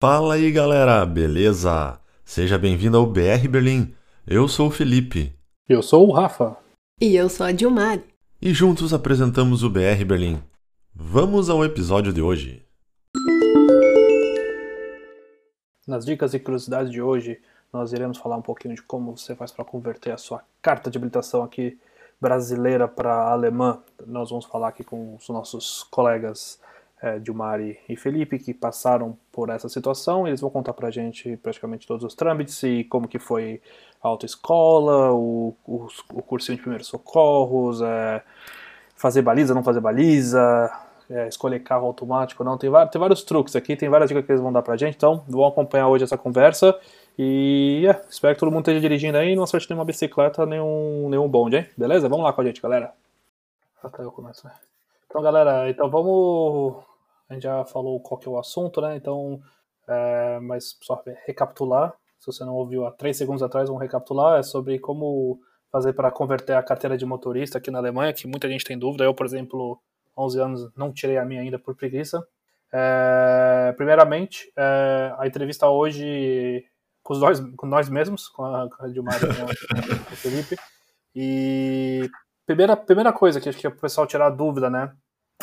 Fala aí galera, beleza? Seja bem-vindo ao BR Berlim. Eu sou o Felipe. Eu sou o Rafa. E eu sou a Dilmari. E juntos apresentamos o BR Berlim. Vamos ao episódio de hoje. Nas dicas e curiosidades de hoje, nós iremos falar um pouquinho de como você faz para converter a sua carta de habilitação aqui brasileira para alemã. Nós vamos falar aqui com os nossos colegas é, Dilmari e Felipe que passaram por essa situação. Eles vão contar para a gente praticamente todos os trâmites e como que foi a autoescola, o, o, o cursinho de primeiros socorros, é, fazer baliza, não fazer baliza, é, escolher carro automático, não. Tem, tem vários truques aqui, tem várias dicas que eles vão dar pra gente, então vamos acompanhar hoje essa conversa. E é, espero que todo mundo esteja dirigindo aí e não acerte nenhuma bicicleta, nenhum, nenhum bonde, hein? Beleza? Vamos lá com a gente, galera. Até eu começo, né? Então, galera, então vamos. A gente já falou qual que é o assunto, né? Então, é, mas só recapitular. Se você não ouviu há três segundos atrás, vamos recapitular. É sobre como fazer para converter a carteira de motorista aqui na Alemanha, que muita gente tem dúvida. Eu, por exemplo, 11 anos, não tirei a minha ainda por preguiça. É, primeiramente, é, a entrevista hoje com nós, com nós mesmos, com a, com a Dilmar e com o Felipe. E primeira, primeira coisa que acho que é o pessoal tirar dúvida, né?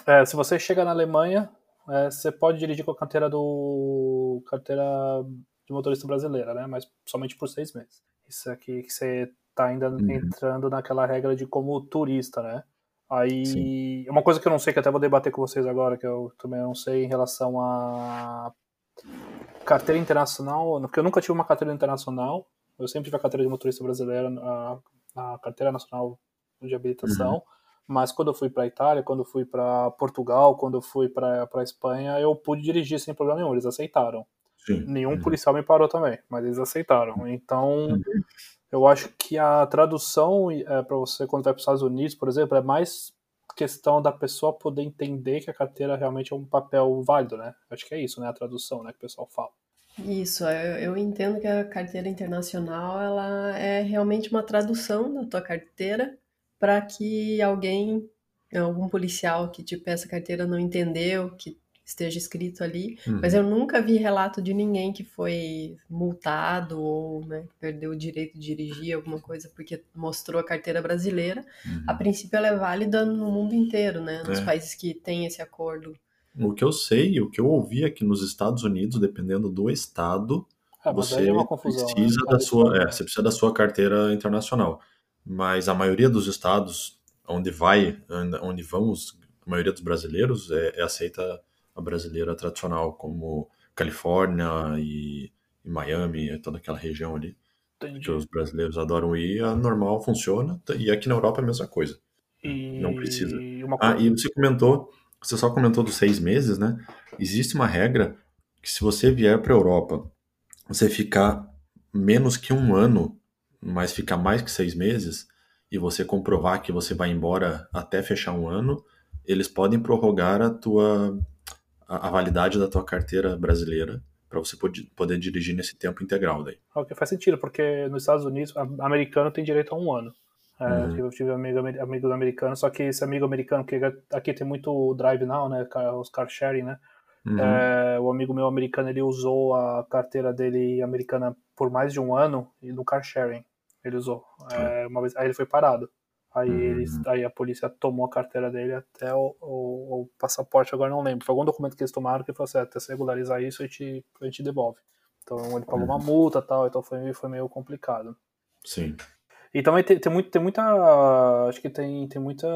É, se você chega na Alemanha, é, você pode dirigir com a carteira do carteira de motorista brasileira, né? Mas somente por seis meses. Isso aqui que você está ainda uhum. entrando naquela regra de como turista, né? Aí, Sim. uma coisa que eu não sei, que até vou debater com vocês agora, que eu também não sei em relação a carteira internacional, porque eu nunca tive uma carteira internacional, eu sempre tive a carteira de motorista brasileira, a, a carteira nacional de habilitação, uhum. Mas quando eu fui para Itália, quando eu fui para Portugal, quando eu fui para Espanha, eu pude dirigir sem problema nenhum, eles aceitaram. Sim. Nenhum uhum. policial me parou também, mas eles aceitaram. Então, uhum. Eu acho que a tradução é, para você quando vai para os Estados Unidos, por exemplo, é mais questão da pessoa poder entender que a carteira realmente é um papel válido, né? Acho que é isso, né? A tradução, né? Que o pessoal fala. Isso, eu, eu entendo que a carteira internacional ela é realmente uma tradução da tua carteira para que alguém, algum policial que te peça a carteira não entendeu, que esteja escrito ali, uhum. mas eu nunca vi relato de ninguém que foi multado ou né, perdeu o direito de dirigir alguma coisa porque mostrou a carteira brasileira. Uhum. A princípio ela é válida no mundo inteiro, né? Nos é. países que têm esse acordo. O que eu sei, o que eu ouvi aqui nos Estados Unidos, dependendo do estado, é, você é confusão, precisa né? da sua, é, você precisa da sua carteira internacional. Mas a maioria dos estados onde vai, onde vamos, a maioria dos brasileiros é, é aceita a brasileira tradicional, como Califórnia e, e Miami, toda aquela região ali. Entendi. Que os brasileiros adoram ir, a normal funciona, e aqui na Europa é a mesma coisa. E... Não precisa. Ah, e você comentou, você só comentou dos seis meses, né? Existe uma regra que se você vier para a Europa, você ficar menos que um ano, mas ficar mais que seis meses, e você comprovar que você vai embora até fechar um ano, eles podem prorrogar a tua a, a validade da tua carteira brasileira para você poder, poder dirigir nesse tempo integral daí. Ok, faz sentido, porque nos Estados Unidos, americano tem direito a um ano. É, uhum. Eu tive amigo, amigos americanos, só que esse amigo americano, que aqui tem muito drive now, né, os car sharing, né, uhum. é, o amigo meu americano, ele usou a carteira dele americana por mais de um ano e no car sharing ele usou. É, uma vez, aí ele foi parado. Aí, uhum. eles, aí a polícia tomou a carteira dele até o, o, o, passaporte, agora não lembro. Foi algum documento que eles tomaram que falou assim, até você regularizar isso, a gente, a gente devolve. Então ele pagou uma uhum. multa e tal, então foi, foi meio complicado. Sim. E também tem, tem, muito, tem muita. Acho que tem, tem muita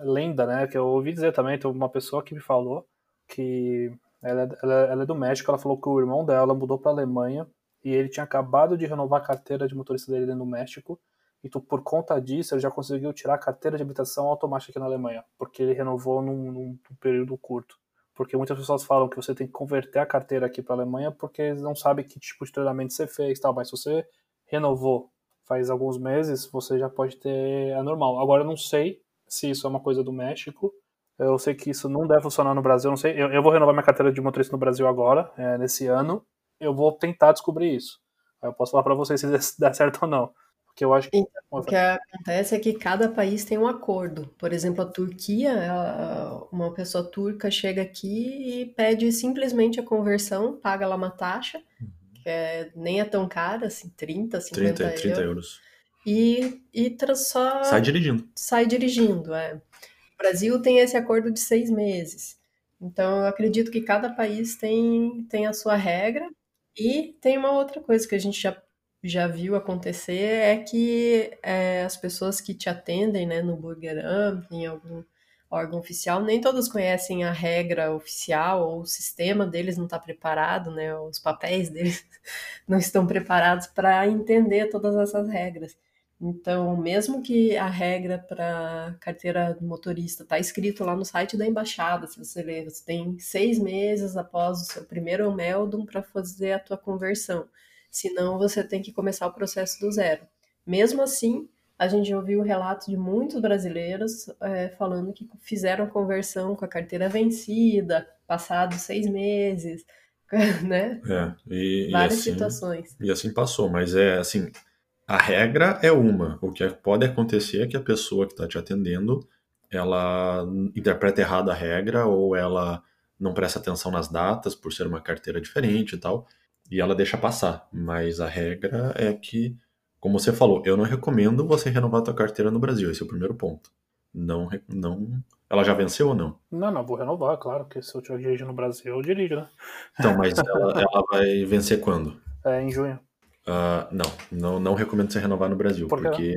lenda, né? Que eu ouvi dizer também, tem uma pessoa que me falou que ela, é, ela, ela é do México, ela falou que o irmão dela mudou para Alemanha e ele tinha acabado de renovar a carteira de motorista dele no México e tu, por conta disso, ele já conseguiu tirar a carteira de habilitação automática aqui na Alemanha, porque ele renovou num, num período curto. Porque muitas pessoas falam que você tem que converter a carteira aqui para a Alemanha porque eles não sabem que tipo de treinamento você fez, tal. Mas se você renovou faz alguns meses, você já pode ter é normal. Agora eu não sei se isso é uma coisa do México. Eu sei que isso não deve funcionar no Brasil. Não sei. Eu, eu vou renovar minha carteira de motorista no Brasil agora, é, nesse ano. Eu vou tentar descobrir isso. Eu posso falar para vocês se der certo ou não. Porque eu acho que. Então, o que acontece é que cada país tem um acordo. Por exemplo, a Turquia, uma pessoa turca chega aqui e pede simplesmente a conversão, paga lá uma taxa, uhum. que é, nem é tão cara, assim, 30, 50 30, 30 euros. euros. E, e só. Sai dirigindo. Sai dirigindo, é. O Brasil tem esse acordo de seis meses. Então, eu acredito que cada país tem, tem a sua regra. E tem uma outra coisa que a gente já já viu acontecer é que é, as pessoas que te atendem né, no Burger Up, em algum órgão oficial, nem todos conhecem a regra oficial ou o sistema deles não está preparado, né, os papéis deles não estão preparados para entender todas essas regras. Então, mesmo que a regra para carteira motorista está escrito lá no site da embaixada, se você ler, você tem seis meses após o seu primeiro meldum para fazer a tua conversão senão você tem que começar o processo do zero. Mesmo assim, a gente ouviu relatos de muitos brasileiros é, falando que fizeram conversão com a carteira vencida, passados seis meses, né? É, e, Várias e assim, situações. E assim passou, mas é assim, a regra é uma. O que pode acontecer é que a pessoa que está te atendendo, ela interpreta errado a regra ou ela não presta atenção nas datas por ser uma carteira diferente e tal e ela deixa passar. Mas a regra é que, como você falou, eu não recomendo você renovar a tua carteira no Brasil. Esse é o primeiro ponto. Não, não. Ela já venceu ou não? Não, não, vou renovar, claro, porque se eu tiver dirigir no Brasil, eu dirijo, né? Então, mas ela, ela vai vencer quando? É, em junho. Uh, não, não, não recomendo você renovar no Brasil, Por porque,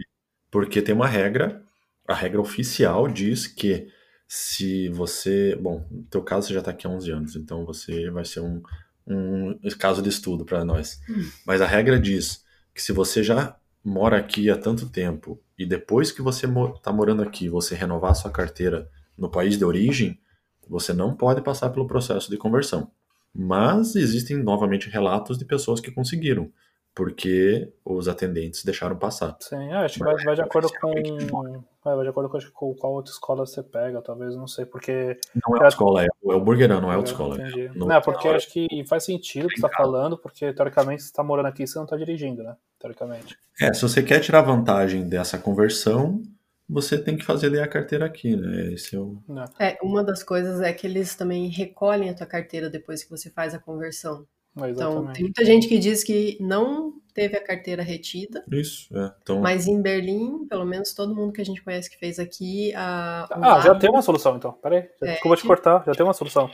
porque tem uma regra, a regra oficial diz que se você. Bom, no teu caso você já está aqui há 11 anos, então você vai ser um um caso de estudo para nós. Hum. Mas a regra diz que se você já mora aqui há tanto tempo e depois que você está morando aqui, você renovar sua carteira no país de origem, você não pode passar pelo processo de conversão. Mas existem novamente relatos de pessoas que conseguiram porque os atendentes deixaram passar. Sim, é, acho que vai, vai, de acordo com. É, vai de acordo com, com qual outra escola você pega, talvez, não sei, porque. Não é escola, é, é o Burgerão, não é outra escola. Entendi. Não, não porque acho que faz sentido o que você está falando, porque teoricamente você está morando aqui você não está dirigindo, né? Teoricamente. É, se você quer tirar vantagem dessa conversão, você tem que fazer a carteira aqui, né? Esse é, o... é, uma das coisas é que eles também recolhem a tua carteira depois que você faz a conversão. Então, tem muita gente que diz que não teve a carteira retida. Isso, é. Então... Mas em Berlim, pelo menos todo mundo que a gente conhece que fez aqui. A, ah, lado... já tem uma solução então. Peraí, é, desculpa te cortar, já tem uma solução.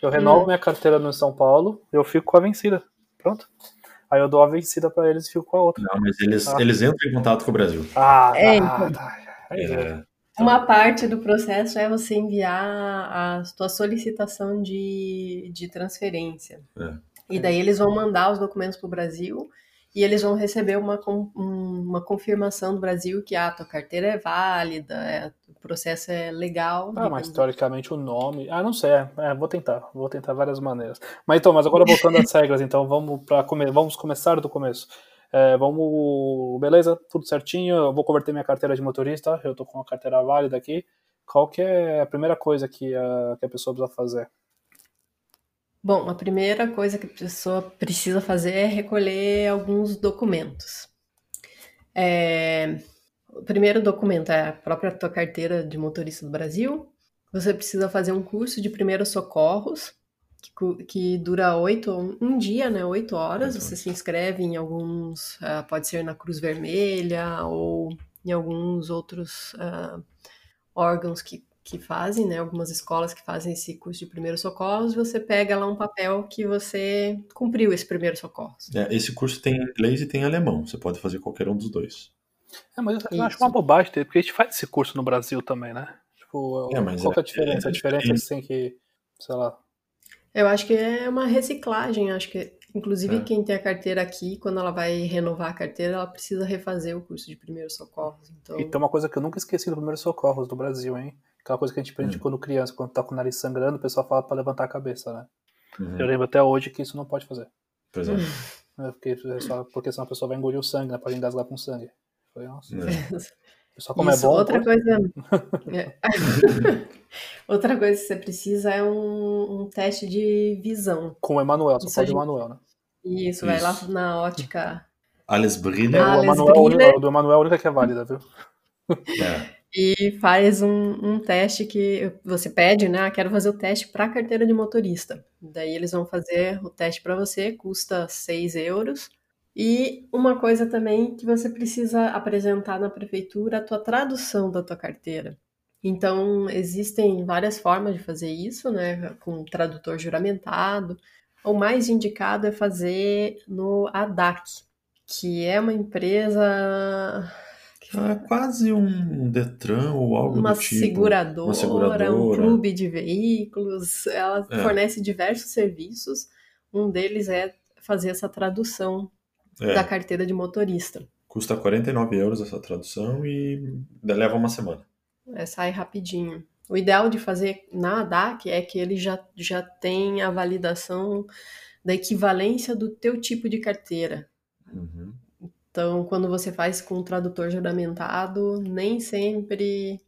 Eu renovo hum. minha carteira no São Paulo, eu fico com a vencida. Pronto. Aí eu dou a vencida para eles e fico com a outra. Não, mas eles, ah. eles entram em contato com o Brasil. Ah, é, então. tá. é. Uma parte do processo é você enviar a sua solicitação de, de transferência. É. E daí eles vão mandar os documentos para o Brasil e eles vão receber uma, uma confirmação do Brasil que ah, a tua carteira é válida, é, o processo é legal. Ah, mas teoricamente o nome. Ah, não sei. É, é, vou tentar, vou tentar várias maneiras. Mas então, mas agora voltando às regras, então vamos para come... vamos começar do começo. É, vamos, beleza, tudo certinho. Eu vou converter minha carteira de motorista. Eu tô com a carteira válida aqui. Qual que é a primeira coisa que a, que a pessoa precisa fazer? Bom, a primeira coisa que a pessoa precisa fazer é recolher alguns documentos. É, o primeiro documento é a própria tua carteira de motorista do Brasil. Você precisa fazer um curso de primeiros socorros, que, que dura oito, um dia, né? Oito horas. Você se inscreve em alguns, uh, pode ser na Cruz Vermelha ou em alguns outros uh, órgãos que que fazem, né? Algumas escolas que fazem esse curso de primeiros socorros, você pega lá um papel que você cumpriu esse primeiro socorro. É, esse curso tem inglês e tem alemão. Você pode fazer qualquer um dos dois. É, mas eu Isso. acho uma bobagem, porque a gente faz esse curso no Brasil também, né? Tipo, é, qual é a diferença? É, a diferença é que tem que, sei lá. Eu acho que é uma reciclagem, acho que Inclusive, é. quem tem a carteira aqui, quando ela vai renovar a carteira, ela precisa refazer o curso de primeiros socorros. Então... E tem uma coisa que eu nunca esqueci do primeiros socorros do Brasil, hein? Aquela coisa que a gente aprende hum. quando criança, quando tá com o nariz sangrando, o pessoal fala para levantar a cabeça, né? Uhum. Eu lembro até hoje que isso não pode fazer. Pois é. é porque, porque senão a pessoa vai engolir o sangue, né? Pode engasgar com sangue. Falei, nossa. É. Só como isso, é bom. Outra coisa. É. outra coisa que você precisa é um, um teste de visão. Com o Emanuel, só pode o Emanuel, né? Isso, Isso, vai lá na ótica Alles Briller. Ah, Alles Briller. Do Emanuel é a única que é válida, viu? É. E faz um, um, teste que você pede, né? Ah, quero fazer o teste para carteira de motorista. Daí eles vão fazer o teste para você, custa 6 euros. E uma coisa também que você precisa apresentar na prefeitura a tua tradução da tua carteira. Então, existem várias formas de fazer isso, né? Com tradutor juramentado. O mais indicado é fazer no ADAC, que é uma empresa é quase um Detran ou algo uma do tipo. Seguradora, uma seguradora, um clube de veículos. Ela é. fornece diversos serviços. Um deles é fazer essa tradução é. da carteira de motorista. Custa 49 euros essa tradução e leva uma semana. É, sai rapidinho. O ideal de fazer na ADAC é que ele já, já tem a validação da equivalência do teu tipo de carteira. Uhum. Então, quando você faz com o tradutor juramentado, nem sempre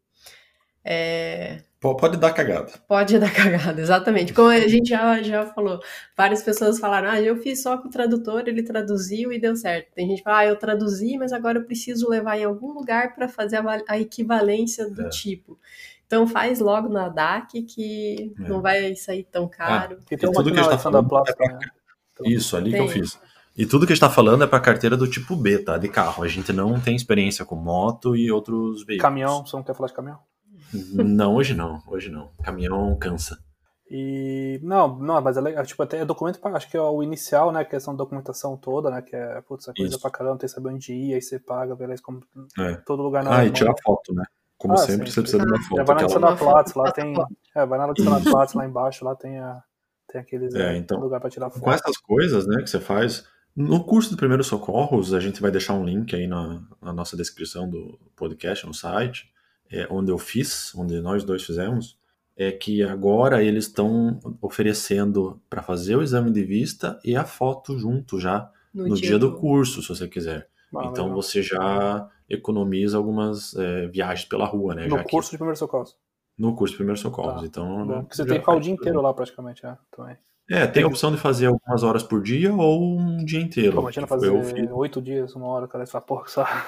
é... Pode dar cagada. Pode dar cagada, exatamente. Como a gente já, já falou, várias pessoas falaram: ah, eu fiz só com o tradutor, ele traduziu e deu certo. Tem gente que fala: ah, eu traduzi, mas agora eu preciso levar em algum lugar para fazer a, a, equivalência do é. tipo. Então faz logo na DAC que é. não vai sair tão caro. Ah, e tem tudo que a gente está falando. É pra... né? Isso, ali tem. que eu fiz. E tudo que a gente está falando é para carteira do tipo B, tá? De carro. A gente não tem experiência com moto e outros veículos. Caminhão, você não quer falar de caminhão? Não, hoje não. Hoje não. Caminhão cansa. E não, não, mas é legal, tipo, até é documento, acho que é o inicial, né, que é essa documentação toda, né, que é, putz, é coisa Isso. pra caramba, tem que saber onde ir, aí você paga, beleza, como é. todo lugar na Ah, e tirar foto, né? Como ah, sempre, sim, você precisa de uma foto. É, vai na da Platz, lá tem, é, vai na da Platz, lá embaixo, lá tem a, tem aqueles, é, então, lugar pra tirar foto. Com essas coisas, né, que você faz, no curso de primeiros socorros, a gente vai deixar um link aí na, na nossa descrição do podcast, no site, é, onde eu fiz, onde nós dois fizemos, é que agora eles estão oferecendo para fazer o exame de vista e a foto junto já no, no dia, dia, do curso, se você quiser. Ah, então legal. você já economiza algumas é, viagens pela rua, né? No já curso que... de primeiros socorros. No curso de primeiros socorros. Tá. Então, Porque você tem que ficar o dia inteiro lá praticamente, é, também. É, tem a opção de fazer algumas horas por dia ou um dia inteiro. Pô, imagina fazer oito dias, uma hora, cara. Fala, porra,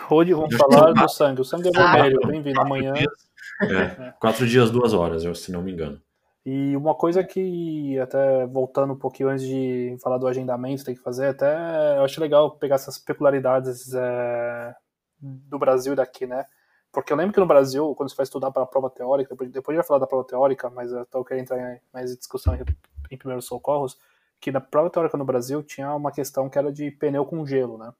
hoje vamos falar do sangue. O sangue é vermelho, bem-vindo. Amanhã. É, quatro dias, duas horas, se não me engano. E uma coisa que, até voltando um pouquinho antes de falar do agendamento, tem que fazer, até eu acho legal pegar essas peculiaridades é, do Brasil e daqui, né? Porque eu lembro que no Brasil, quando você vai estudar para a prova teórica, depois, depois vai falar da prova teórica, mas eu tô querendo entrar em mais discussão em primeiros socorros, que na prova teórica no Brasil tinha uma questão que era de pneu com gelo, né?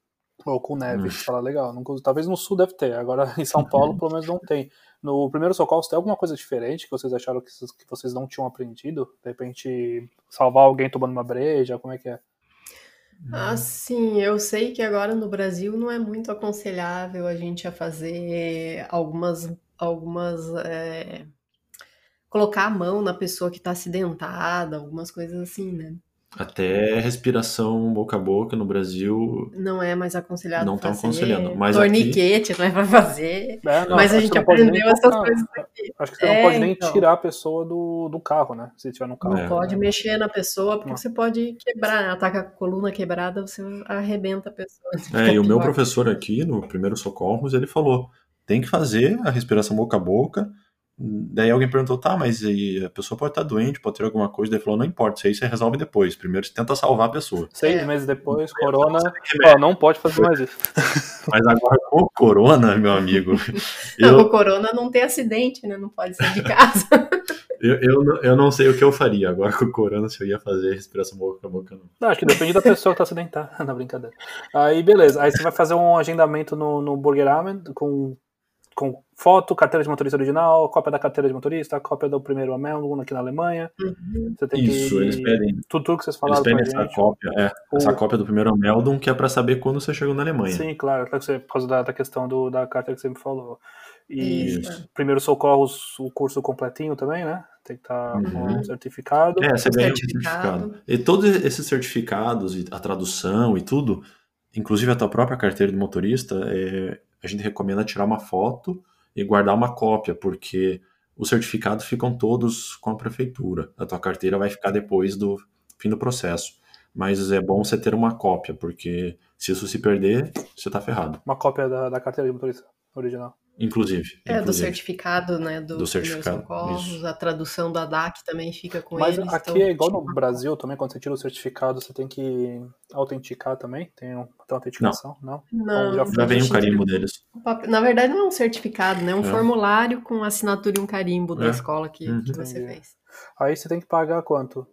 Ou com neve. Hum. Fala, legal, não, talvez no sul deve ter, agora em São Paulo pelo menos não tem. No primeiro socorro, tem alguma coisa diferente que vocês acharam que, que vocês não tinham aprendido? De repente, salvar alguém tomando uma breja, como é que é? Ah, sim, eu sei que agora no Brasil não é muito aconselhável a gente a fazer algumas, algumas é, colocar a mão na pessoa que está acidentada, algumas coisas assim, né? Até respiração boca a boca no Brasil. Não é mais aconselhado. Não estão aconselhando. Mas Torniquete aqui... não é para fazer. É, não, mas a gente aprendeu essas coisas aqui. Acho que você é, não pode nem então. tirar a pessoa do, do carro, né? Se tiver no carro. Não pode mexer na pessoa, porque não. você pode quebrar. Ela tá com a coluna quebrada, você arrebenta a pessoa. É, e o meu professor aqui, no primeiro socorros, ele falou: tem que fazer a respiração boca a boca Daí alguém perguntou, tá, mas a pessoa pode estar doente, pode ter alguma coisa. Daí falou, não importa, isso aí você resolve depois. Primeiro você tenta salvar a pessoa. Seis é. meses depois, corona, ó, não pode fazer mais isso. mas agora com o corona, meu amigo. eu... o corona não tem acidente, né? Não pode sair de casa. eu, eu, eu não sei o que eu faria agora com o corona, se eu ia fazer respiração boca a boca, não. não. Acho que depende da pessoa que tá acidentada. na brincadeira. Aí, beleza. Aí você vai fazer um agendamento no, no Burger Ramen com com foto, carteira de motorista original, cópia da carteira de motorista, cópia do primeiro aluno aqui na Alemanha. Uhum. Você tem Isso, que... eles pedem. Tudo, tudo que vocês falaram. Eles pedem essa cópia, é, o... essa cópia do primeiro Meldon, que é para saber quando você chegou na Alemanha. Sim, claro, por causa da, da questão do, da carteira que você me falou. E Isso. primeiro socorros, o curso completinho também, né? Tem que estar tá uhum. com certificado. É, você ganha um certificado. E todos esses certificados, a tradução e tudo, inclusive a tua própria carteira de motorista, é, a gente recomenda tirar uma foto e guardar uma cópia, porque os certificados ficam todos com a prefeitura. A tua carteira vai ficar depois do fim do processo. mas é bom você ter uma cópia, porque se isso se perder, você tá ferrado. Uma cópia da, da carteira de motorista original. Inclusive. É, inclusive. do certificado, né? Do, do certificado. Socorros, a tradução do ADAC também fica com Mas eles. Mas aqui então, é igual no Brasil também, quando você tira o certificado, você tem que autenticar também? Tem, um, tem autenticação? Não. Não, já, já vem um carimbo deles. Na verdade, não é um certificado, né? É um é. formulário com assinatura e um carimbo da é. escola que, uhum. que você fez. Aí você tem que pagar quanto?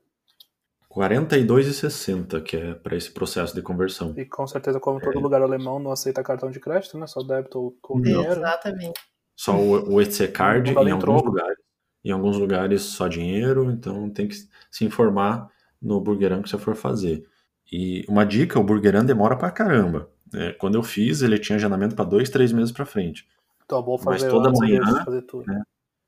42,60 que é para esse processo de conversão. E com certeza, como todo é. lugar alemão não aceita cartão de crédito, né? Só débito ou, ou dinheiro. Exatamente. Só o, o EC Card em alguns lugares. Em alguns lugares só dinheiro, então tem que se informar no Burgerão que você for fazer. E uma dica, o Burgerão demora pra caramba. É, quando eu fiz, ele tinha agendamento para dois, três meses para frente. Então, bom fazer Mas toda manhã, fazer tudo. Né,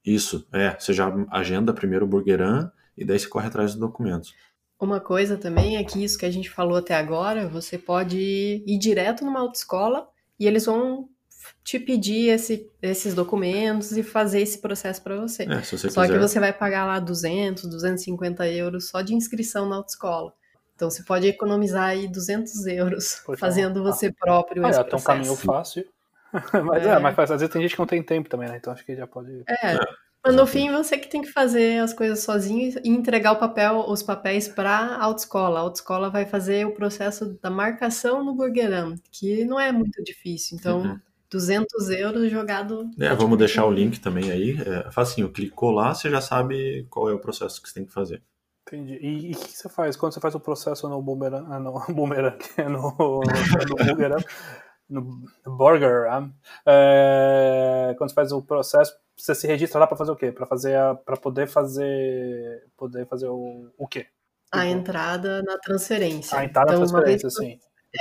isso, é, você já agenda primeiro o Burgerão e daí você corre atrás dos documentos. Uma coisa também é que isso que a gente falou até agora, você pode ir direto numa autoescola e eles vão te pedir esse, esses documentos e fazer esse processo para você. É, você só quiser. que você vai pagar lá 200, 250 euros só de inscrição na autoescola. Então você pode economizar aí 200 euros fazendo você próprio ah, esse é, processo. Tem um caminho fácil. mas é. é, mas às vezes tem gente que não tem tempo também, né? Então acho que já pode. É. Mas no fim você que tem que fazer as coisas sozinho e entregar o papel, os papéis para a autoescola. A autoescola vai fazer o processo da marcação no Burgerão, que não é muito difícil. Então, uhum. 200 euros jogado. É, vamos deixar o link também aí. É facinho, clicou lá, você já sabe qual é o processo que você tem que fazer. Entendi. E o que você faz quando você faz o processo no Boomerang? Ah, no Boomerang, no, no Boomerang, no Burger, é, quando você faz o processo, você se registra lá para fazer o quê? Para fazer para poder fazer poder fazer o, o quê? A entrada na transferência. A entrada então, na transferência, sim.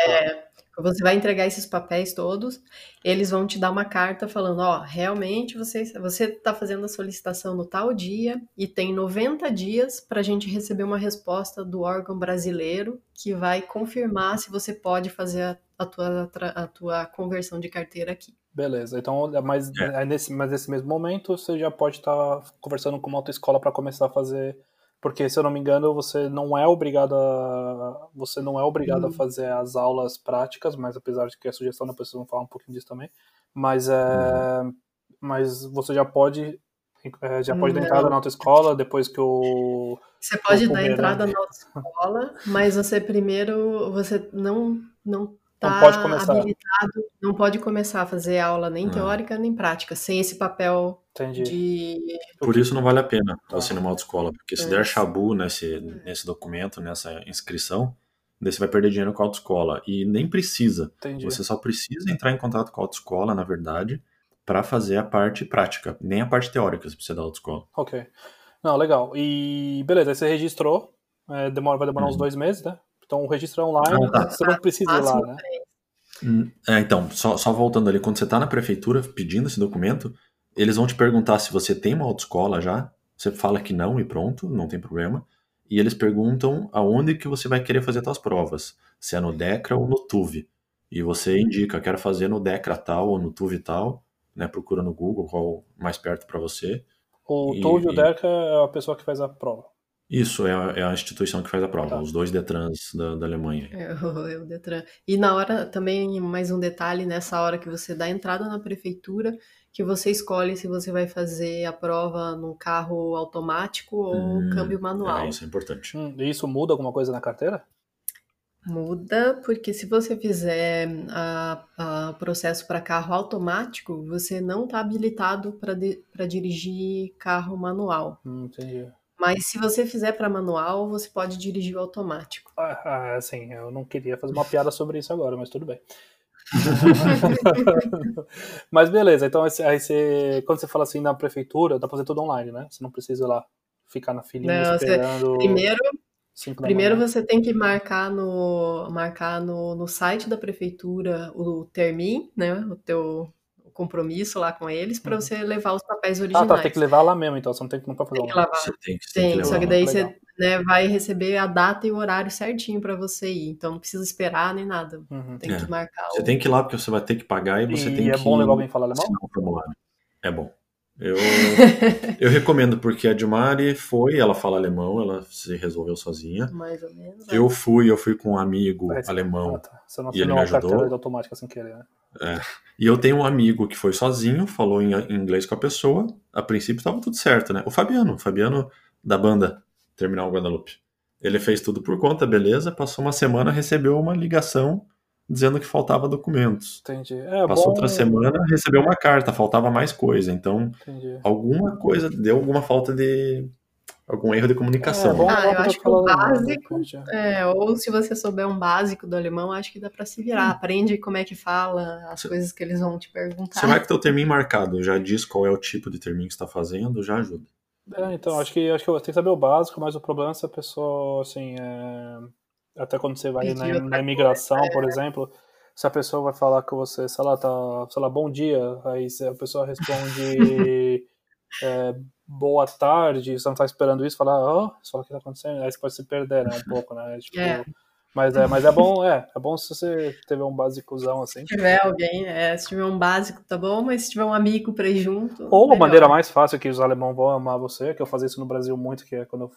É, você vai entregar esses papéis todos, eles vão te dar uma carta falando, ó, realmente você você está fazendo a solicitação no tal dia e tem 90 dias para a gente receber uma resposta do órgão brasileiro que vai confirmar se você pode fazer a, a tua, a tua conversão de carteira aqui. Beleza, então, mas, é. nesse, mas nesse mesmo momento você já pode estar tá conversando com uma autoescola para começar a fazer porque se eu não me engano você não é obrigado a você não é obrigado uhum. a fazer as aulas práticas mas apesar de que a sugestão depois vocês vão falar um pouquinho disso também mas é uhum. mas você já pode é, já pode dar entrada na autoescola depois que o você pode dar entrada na autoescola mas você primeiro você não não tá não pode começar. habilitado, não pode começar a fazer aula nem teórica nem prática, sem esse papel Entendi. de. Por isso não vale a pena você ir numa autoescola, porque se é. der chabu nesse, nesse documento, nessa inscrição, daí você vai perder dinheiro com a autoescola. E nem precisa. Entendi. Você só precisa entrar em contato com a autoescola, na verdade, para fazer a parte prática, nem a parte teórica você precisa da autoescola. Ok. Não, legal. E beleza, aí você registrou, é, demora, vai demorar uns uhum. dois meses, né? Então o registro é online, ah, tá. você não precisa ir lá, né? Hum, é, então, só, só voltando ali, quando você está na prefeitura pedindo esse documento, eles vão te perguntar se você tem uma autoescola já, você fala que não e pronto, não tem problema. E eles perguntam aonde que você vai querer fazer suas provas, se é no DECRA ou no TUV. E você indica, quero fazer no DECRA tal ou no TUV tal, né? Procura no Google qual mais perto para você. O TUV e o DECRA é a pessoa que faz a prova. Isso, é a, é a, instituição que faz a prova, tá. os dois Detrans da, da Alemanha. É, é, o Detran. E na hora, também mais um detalhe, nessa hora que você dá entrada na prefeitura, que você escolhe se você vai fazer a prova no carro automático ou hum, câmbio manual. É, isso é importante. Hum, e isso muda alguma coisa na carteira? Muda, porque se você fizer o processo para carro automático, você não está habilitado para dirigir carro manual. Hum, entendi. Mas se você fizer para manual, você pode dirigir o automático. Ah, ah, assim, eu não queria fazer uma piada sobre isso agora, mas tudo bem. mas beleza, então aí você, quando você fala assim na prefeitura, dá pra fazer tudo online, né? Você não precisa lá ficar na filinha não, esperando. Você, primeiro, primeiro você tem que marcar no marcar no, no site da prefeitura o termin, né? O teu compromisso lá com eles para uhum. você levar os papéis originais. Ah, tá, tem que levar lá mesmo, então você não tem que não fazer tem que levar. Você tem, que, tem, tem que só que daí você né, vai receber a data e o horário certinho para você ir, então não precisa esperar nem nada. Uhum. Tem é. que marcar. Você o... tem que ir lá porque você vai ter que pagar e você e tem é que. é bom levar alguém falar alemão? É bom. Eu, eu recomendo, porque a Dilmari foi, ela fala alemão, ela se resolveu sozinha. Mais ou menos. Eu fui, eu fui com um amigo alemão. Ah, tá. Você não e ele me ajudou. automática sem querer, né? É. E eu tenho um amigo que foi sozinho, falou em inglês com a pessoa. A princípio estava tudo certo, né? O Fabiano, o Fabiano da banda Terminal Guadalupe. Ele fez tudo por conta, beleza. Passou uma semana, recebeu uma ligação dizendo que faltava documentos. Entendi. É, Passou bom... outra semana, recebeu uma carta, faltava mais coisa. Então, Entendi. alguma coisa, deu alguma falta de. Algum erro de comunicação. É, bom, ah, eu acho que o básico. Né? É, ou se você souber um básico do alemão, acho que dá para se virar. Hum. Aprende como é que fala, as coisas que eles vão te perguntar. Você vai o teu terminho marcado, já diz qual é o tipo de terminho que está fazendo, já ajuda. É, então, acho que acho que tem que saber o básico, mas o problema é se a pessoa, assim, é até quando você vai na, na, imigração, por é. exemplo, se a pessoa vai falar com você, sei lá, tá, sei lá, bom dia, aí a pessoa responde é, boa tarde, você não tá esperando isso, fala, ó, oh, só o que tá acontecendo, aí você pode se perder, né, um pouco, né, tipo, é. Mas é, mas é bom, é, é bom se você tiver um básicozão assim. Se tiver alguém, é, se tiver um básico, tá bom, mas se tiver um amigo pra ir junto. Ou uma maneira mais fácil que os alemães vão amar você, que eu fazia isso no Brasil muito, que é quando eu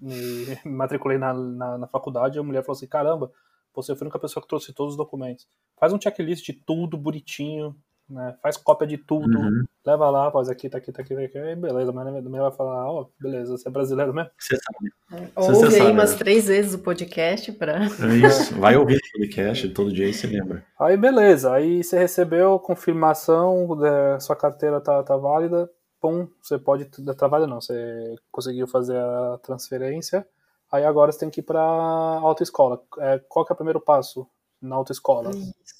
me matriculei na, na, na faculdade, a mulher falou assim: caramba, você foi a única pessoa que trouxe todos os documentos. Faz um checklist de tudo bonitinho, né? Faz cópia de tudo, uhum. leva lá, faz aqui, tá aqui, tá aqui, tá aqui, beleza, mas mulher vai falar, ó, oh, beleza, você é brasileiro mesmo? Você sabe. É, ouve aí sabe, umas né? três vezes o podcast pra... É isso, vai ouvir o podcast todo dia e você lembra. Aí beleza, aí você recebeu confirmação, né, sua carteira tá, tá válida, pum, você pode, tá válida não, você conseguiu fazer a transferência, aí agora você tem que ir pra autoescola. É, qual que é o primeiro passo na autoescola? Isso.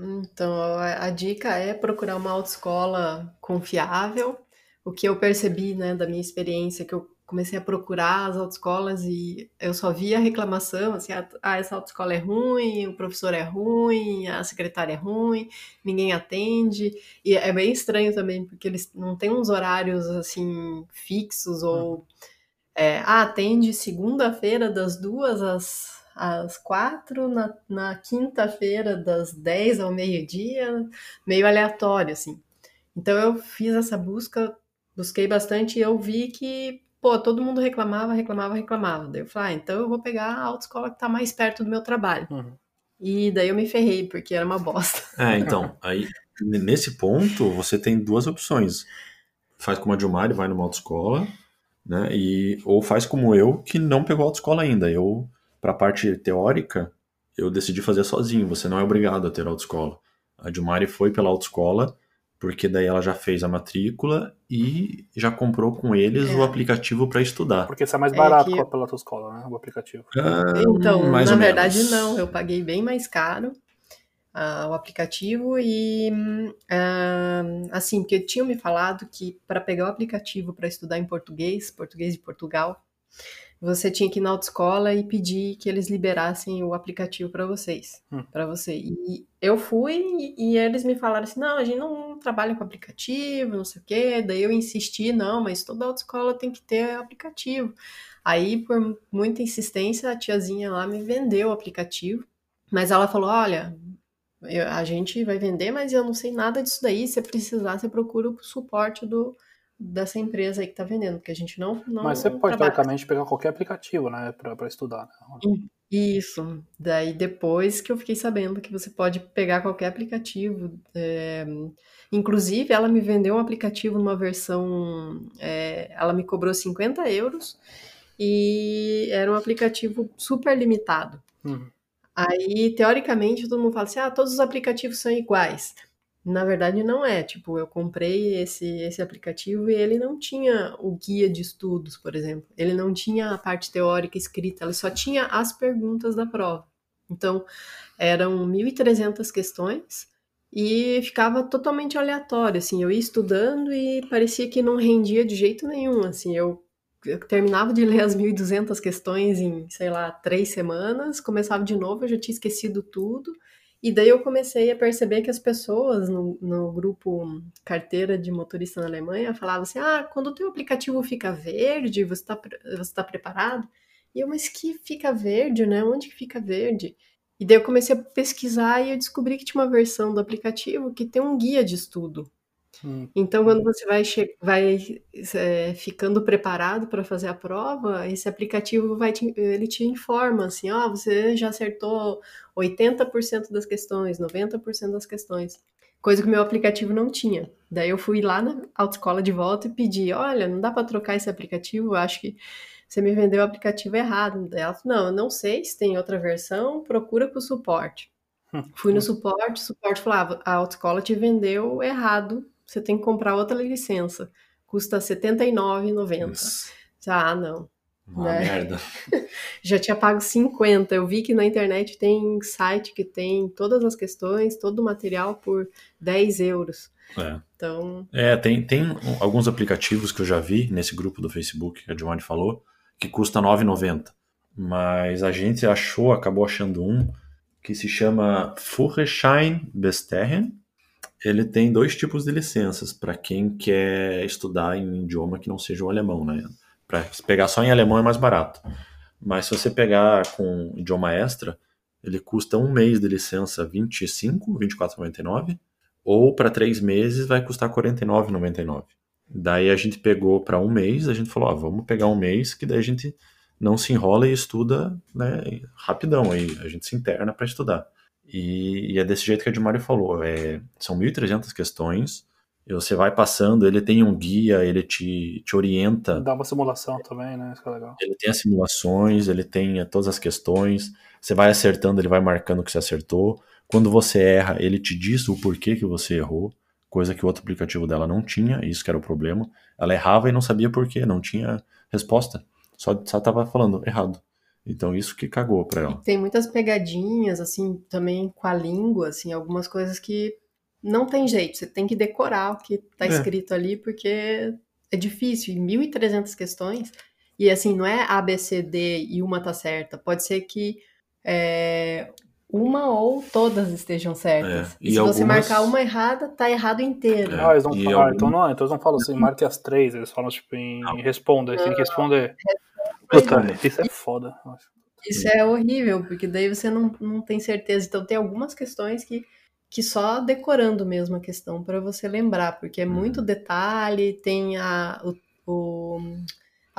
Então, a, a dica é procurar uma autoescola confiável. O que eu percebi, né, da minha experiência, que eu comecei a procurar as autoescolas e eu só via reclamação, assim, ah, ah, essa autoescola é ruim, o professor é ruim, a secretária é ruim, ninguém atende. E é bem estranho também, porque eles não têm uns horários, assim, fixos ou... Uhum. É, ah, atende segunda-feira das duas às às quatro, na, na quinta-feira, das dez ao meio-dia, meio aleatório, assim. Então eu fiz essa busca, busquei bastante e eu vi que, pô, todo mundo reclamava, reclamava, reclamava. Daí eu falei, ah, então eu vou pegar a autoescola que tá mais perto do meu trabalho. Uhum. E daí eu me ferrei, porque era uma bosta. É, então, aí nesse ponto você tem duas opções. Faz como a Dilmar vai numa autoescola, né? E, ou faz como eu, que não pegou autoescola ainda. Eu para a parte teórica, eu decidi fazer sozinho. Você não é obrigado a ter autoescola. A Dilmari foi pela autoescola, porque daí ela já fez a matrícula e já comprou com eles é. o aplicativo para estudar. Porque isso é mais barato é que... pela autoescola, né? O aplicativo. Ah, então, na verdade, menos. não. Eu paguei bem mais caro uh, o aplicativo e uh, assim, porque tinham me falado que para pegar o aplicativo para estudar em português, português de Portugal, você tinha que ir na autoescola e pedir que eles liberassem o aplicativo para vocês, hum. para você. E eu fui e, e, eles me falaram assim: "Não, a gente não trabalha com aplicativo, não sei o quê". Daí eu insisti: "Não, mas toda autoescola tem que ter aplicativo". Aí, por muita insistência, a tiazinha lá me vendeu o aplicativo, mas ela falou: "Olha, eu, a gente vai vender, mas eu não sei nada disso daí. Se precisar, você procura o suporte do dessa empresa aí que tá vendendo, porque a gente não. não Mas você pode, teoricamente, pegar qualquer aplicativo, né, para estudar. Né? Isso. Daí depois que eu fiquei sabendo que você pode pegar qualquer aplicativo. É... Inclusive, ela me vendeu um aplicativo numa versão. É... Ela me cobrou 50 euros e era um aplicativo super limitado. Uhum. Aí, teoricamente, todo mundo fala assim: ah, todos os aplicativos são iguais. Na verdade, não é. Tipo, eu comprei esse, esse aplicativo e ele não tinha o guia de estudos, por exemplo. Ele não tinha a parte teórica escrita, ele só tinha as perguntas da prova. Então, eram 1.300 questões e ficava totalmente aleatório, assim. Eu ia estudando e parecia que não rendia de jeito nenhum, assim. Eu, eu terminava de ler as 1.200 questões em, sei lá, três semanas, começava de novo, eu já tinha esquecido tudo e daí eu comecei a perceber que as pessoas no, no grupo carteira de motorista na Alemanha falavam assim: ah, quando o teu aplicativo fica verde, você está você tá preparado? E eu, mas que fica verde, né? Onde que fica verde? E daí eu comecei a pesquisar e eu descobri que tinha uma versão do aplicativo que tem um guia de estudo. Hum. Então, quando você vai, vai é, ficando preparado para fazer a prova, esse aplicativo vai te, ele te informa assim, ó, oh, você já acertou 80% das questões, 90% das questões. Coisa que o meu aplicativo não tinha. Daí eu fui lá na autoescola de volta e pedi, olha, não dá para trocar esse aplicativo, acho que você me vendeu o aplicativo errado. Ela falou, não, eu não sei se tem outra versão, procura para o suporte. Fui no suporte, o suporte falava, a autoescola te vendeu errado você tem que comprar outra licença. Custa R$ 79,90. Ah, não. Uma né? merda. Já tinha pago 50. Eu vi que na internet tem site que tem todas as questões, todo o material por 10 euros. É. Então. É, tem, tem alguns aplicativos que eu já vi nesse grupo do Facebook que a Joanne falou, que custa 9,90. Mas a gente achou, acabou achando um que se chama Führerschein Besterren ele tem dois tipos de licenças para quem quer estudar em idioma que não seja o alemão, né? Para pegar só em alemão é mais barato. Mas se você pegar com idioma extra, ele custa um mês de licença 25, 24,99, ou para três meses vai custar 49,99. Daí a gente pegou para um mês, a gente falou, vamos pegar um mês que daí a gente não se enrola e estuda, né, rapidão aí, a gente se interna para estudar. E, e, é desse jeito que a Edmário falou. É, são 1.300 questões. E você vai passando, ele tem um guia, ele te, te orienta. Dá uma simulação também, né? Isso é legal. Ele tem as simulações, ele tem todas as questões. Você vai acertando, ele vai marcando que você acertou. Quando você erra, ele te diz o porquê que você errou, coisa que o outro aplicativo dela não tinha, isso que era o problema. Ela errava e não sabia porquê, não tinha resposta. Só estava falando errado. Então isso que cagou para ela. Tem muitas pegadinhas assim também com a língua, assim, algumas coisas que não tem jeito, você tem que decorar o que está é. escrito ali porque é difícil, e 1300 questões. E assim, não é A, B, C, D e uma tá certa. Pode ser que é, uma ou todas estejam certas. É. E, e, se algumas... você marcar uma errada, tá errado inteiro. É. Ah, eles não falam, algum... então não, então eles não falam assim, marque as três, eles falam tipo em não. responda, eles têm que responder. Puta, isso é foda. Isso é horrível, porque daí você não, não tem certeza. Então tem algumas questões que, que só decorando mesmo a questão para você lembrar, porque é muito uhum. detalhe, tem a, o, o,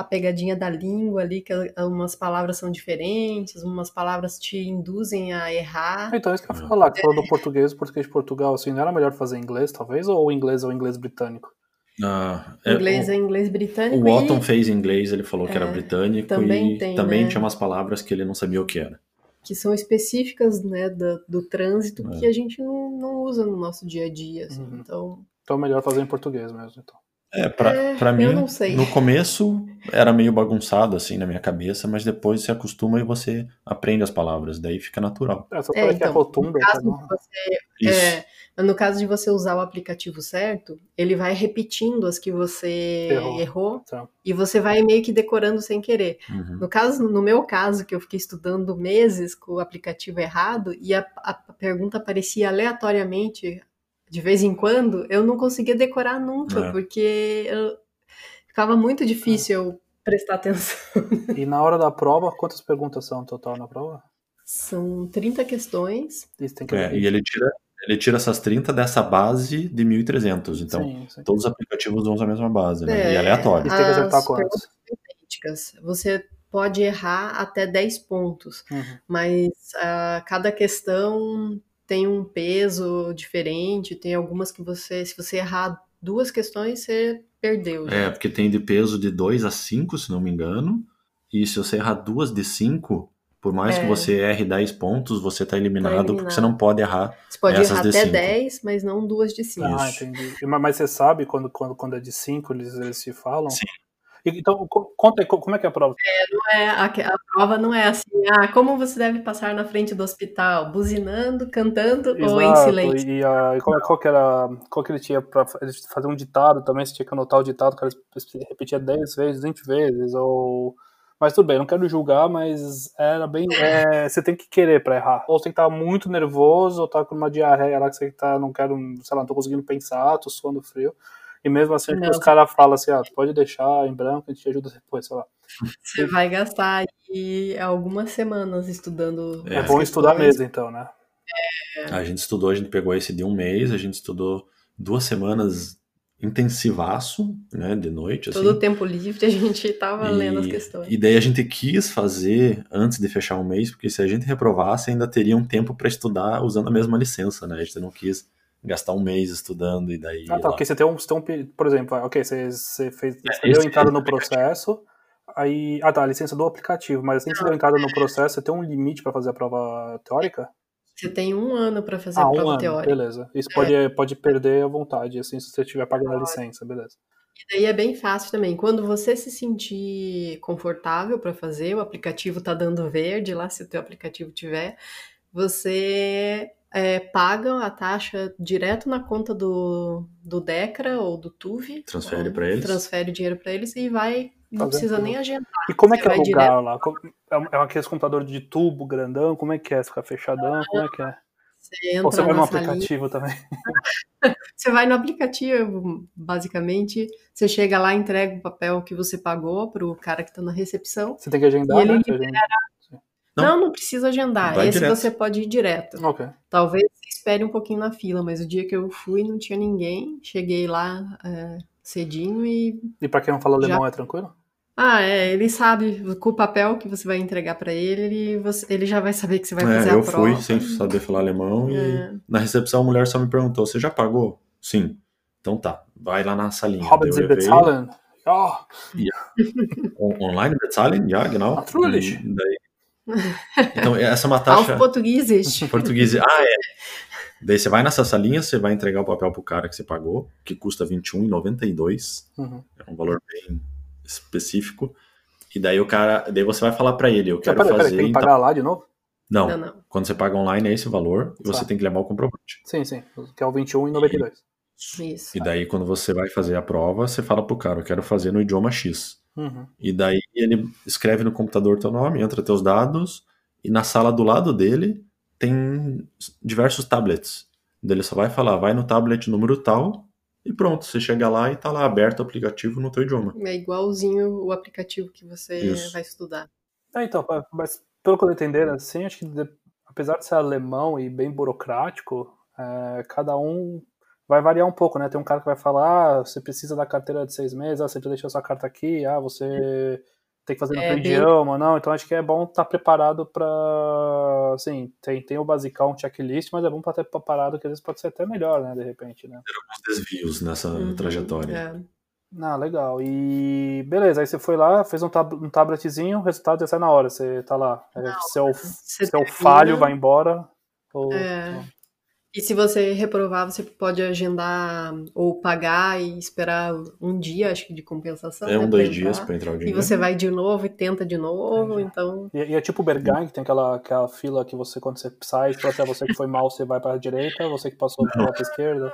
a pegadinha da língua ali, que umas palavras são diferentes, umas palavras te induzem a errar. Então, isso que eu ia falar, que falou do português, português de Portugal, assim, não era melhor fazer inglês, talvez, ou o inglês ou o inglês britânico? Ah, é, inglês é, o, é inglês britânico. O Otton e... fez inglês, ele falou que é, era britânico também e tem, também né? tinha umas palavras que ele não sabia o que era. Que são específicas né, do, do trânsito é. que a gente não, não, usa no nosso dia a dia. Assim, uhum. então... então é melhor fazer em português mesmo. Então. É, pra, é, pra mim, no começo era meio bagunçado assim na minha cabeça, mas depois você acostuma e você aprende as palavras, daí fica natural. É, só é, então, é rotunda, no, caso tá você, é, no caso de você usar o aplicativo certo, ele vai repetindo as que você errou, errou tá. e você vai meio que decorando sem querer. Uhum. No caso, no meu caso, que eu fiquei estudando meses com o aplicativo errado e a, a pergunta aparecia aleatoriamente de vez em quando, eu não conseguia decorar nunca, é. porque eu, ficava muito difícil eu prestar atenção. E na hora da prova, quantas perguntas são total na prova? São 30 questões. É, e ele tira, ele tira essas 30 dessa base de 1.300. Então, sim, sim. todos os aplicativos usam a mesma base, né? É, e aleatório. E tem que acertar quantos? Você pode errar até 10 pontos, uhum. mas uh, cada questão tem um peso diferente, tem algumas que você, se você errar duas questões, você perdeu. Já. É, porque tem de peso de 2 a 5, se não me engano, e se você errar duas de 5, por mais é. que você erre 10 pontos, você está eliminado, tá eliminado, porque você não pode errar Você pode essas errar até cinco. 10, mas não duas de 5. Ah, entendi. Mas você sabe quando, quando, quando é de 5 eles, eles se falam? Sim. Então, conta aí, como é que é a prova? É, não é, a, a, prova não é assim, ah, como você deve passar na frente do hospital? Buzinando, cantando Exato, ou em silêncio? E, a, e qual, qual, que era, qual que ele tinha para fazer um ditado também, você tinha que anotar o ditado, que ele repetia 10 vezes, 20 vezes, ou... Mas tudo bem, não quero julgar, mas era bem. É, você tem que querer pra errar. Ou você tem que estar muito nervoso, ou tá com uma diarreia lá que você tá, não quero, sei lá, não tô conseguindo pensar, tô suando frio. E mesmo assim, os caras falam assim, ah, pode deixar em branco, a gente te ajuda depois, sei lá. Você vai gastar aí algumas semanas estudando. É, é bom estudar mesmo, então, né? É... A gente estudou, a gente pegou esse de um mês, a gente estudou duas semanas intensivaço, né, de noite. Todo assim. o tempo livre a gente tava e, lendo as questões. E daí a gente quis fazer antes de fechar um mês, porque se a gente reprovasse, ainda teria um tempo para estudar usando a mesma licença, né? A gente não quis gastar um mês estudando e daí. Ah, tá, porque você tem um, você tem um. Por exemplo, ok, você, você fez. Você é, deu entrada no processo. Aí. Ah, tá, a licença do aplicativo, mas assim que você deu entrada no processo, você tem um limite para fazer a prova teórica? Você tem um ano para fazer ah, a prova um ano, teórica. Beleza. Isso é. pode, pode perder a vontade, assim, se você estiver pagando a licença, beleza. E daí é bem fácil também. Quando você se sentir confortável para fazer, o aplicativo tá dando verde lá, se o teu aplicativo tiver, você é, paga a taxa direto na conta do, do Decra ou do Tuve. Transfere para eles. Transfere dinheiro para eles e vai não precisa nem agendar. E como é que é o lugar lá? É, é aquele computador de tubo grandão? Como é que é? Fica fechadão? Como é que é? Você entra Ou você vai no aplicativo também? você vai no aplicativo, basicamente. Você chega lá, entrega o papel que você pagou pro cara que tá na recepção. Você tem que agendar, e ele né? libera... Não, não, não precisa agendar. Vai Esse direto. você pode ir direto. Ok. Talvez você espere um pouquinho na fila, mas o dia que eu fui não tinha ninguém. Cheguei lá é, cedinho e E pra quem não fala Já- alemão é tranquilo? Ah, é, ele sabe, com o papel que você vai entregar pra ele, ele, você- ele já vai saber que você vai fazer É, eu a prova. fui sem saber falar alemão e É. na recepção a mulher só me perguntou: você já pagou? Sim. Então tá, vai lá na salinha. Eu Sie bezahlen? Ja, On- Online bezahlen? Ja, genau. Natürlich. E daí- Então, essa é uma taxa. Português. Português. Ah, é. Daí você vai nessa salinha, você vai entregar o papel pro cara que você pagou, que custa R$ 21,92. Uhum. É um valor bem específico. E daí o cara. Daí você vai falar pra ele, eu Então, quero peraí, fazer. tem que então- pagar lá de novo? Não, Não, não. quando você paga online é esse valor e você Tá. tem que levar o comprovante. Sim, sim. Que é o 21,92. Isso. E daí, quando você vai fazer a prova, você fala pro cara, eu quero fazer no idioma X. Uhum. E daí ele escreve no computador teu nome, entra teus dados, e na sala do lado dele tem diversos tablets. Ele só vai falar, vai no tablet número tal, e pronto, você chega lá e tá lá aberto o aplicativo no teu idioma. É igualzinho o aplicativo que você Isso. vai estudar. É, então, mas pelo que eu entender, assim, acho que de- apesar de ser alemão e bem burocrático, é, cada um vai variar um pouco, né? Tem um cara que vai falar, ah, você precisa da carteira de seis meses, ah, você já deixou sua carta aqui, ah, você tem que fazer no É, teu bem- idioma, não, então acho que é bom estar preparado para, assim, tem, tem o basicão, um checklist, mas é bom para estar preparado, que às vezes pode ser até melhor, né, de repente, né? Os desvios nessa Uhum, trajetória. é. Ah, legal. E beleza, aí você foi lá, fez um, tab um tabletzinho, o resultado já sai na hora. Você tá lá. É, seu Você seu termina- falho vai embora. Ou... É. E se você reprovar, você pode agendar ou pagar e esperar um dia, acho que de compensação. É né, um, pra dois entrar. dias pra entrar o E dinheiro. você vai de novo e tenta de novo, Entendi. então. E, e é tipo o Bergheim, que tem aquela, aquela fila que você, quando você sai, se até você que foi mal, você vai pra direita, você que passou pra esquerda.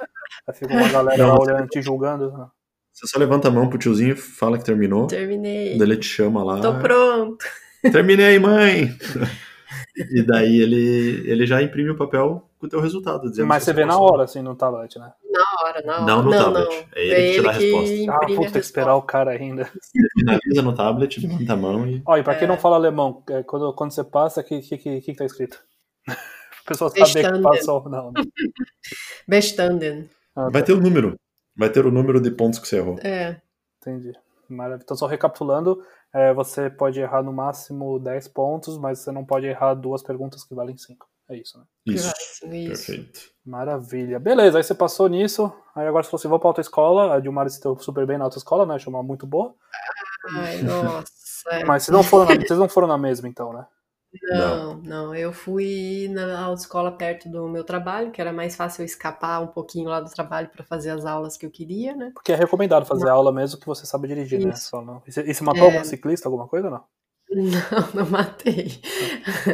Aí fica uma galera Não, olhando, te julgando. Você só levanta a mão pro tiozinho e fala que terminou. Terminei. Daí ele te chama lá. Tô pronto. Terminei, mãe! e daí ele, ele já imprime o papel com o teu resultado. Dizendo Mas você vê na hora, assim, no tablet, né? Na hora, na hora. Não no tablet. não. É ele que te dá a resposta. Ah, puta, tem que esperar o cara ainda. Você finaliza no tablet, levanta a mão e. Ó, e pra quem É. não fala alemão, é, quando, quando você passa, o que, que, que, que tá escrito? A pessoa saber que passou. Não, não. Bestanden. Ah, Vai tá. ter o número. Vai ter o número de pontos que você errou. É. Entendi. Maravilha. Então, só recapitulando, é, você pode errar no máximo 10 pontos, mas você não pode errar duas perguntas que valem 5. É isso, né? Isso. Isso. Perfeito. Maravilha. Beleza, aí você passou nisso. Aí agora você falou assim: vou pra autoescola. A Dilmar se deu super bem na autoescola, né? Chamou muito boa. Ai, nossa. Mas vocês não foram na, vocês não foram na mesma, então, né? Não, não. Eu fui na autoescola perto do meu trabalho, que era mais fácil eu escapar um pouquinho lá do trabalho para fazer as aulas que eu queria, né? Porque é recomendado fazer aula mesmo que você sabe dirigir, né? Isso. Só não. E você, e você matou É. algum ciclista, alguma coisa ou não? Não, não matei.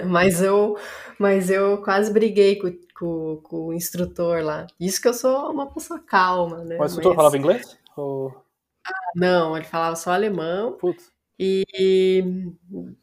Mas eu, mas eu quase briguei com, com, com o instrutor lá. Isso que eu sou uma pessoa calma, né? O instrutor Mas- falava inglês? Ou... Não, ele falava só alemão. Putz. E,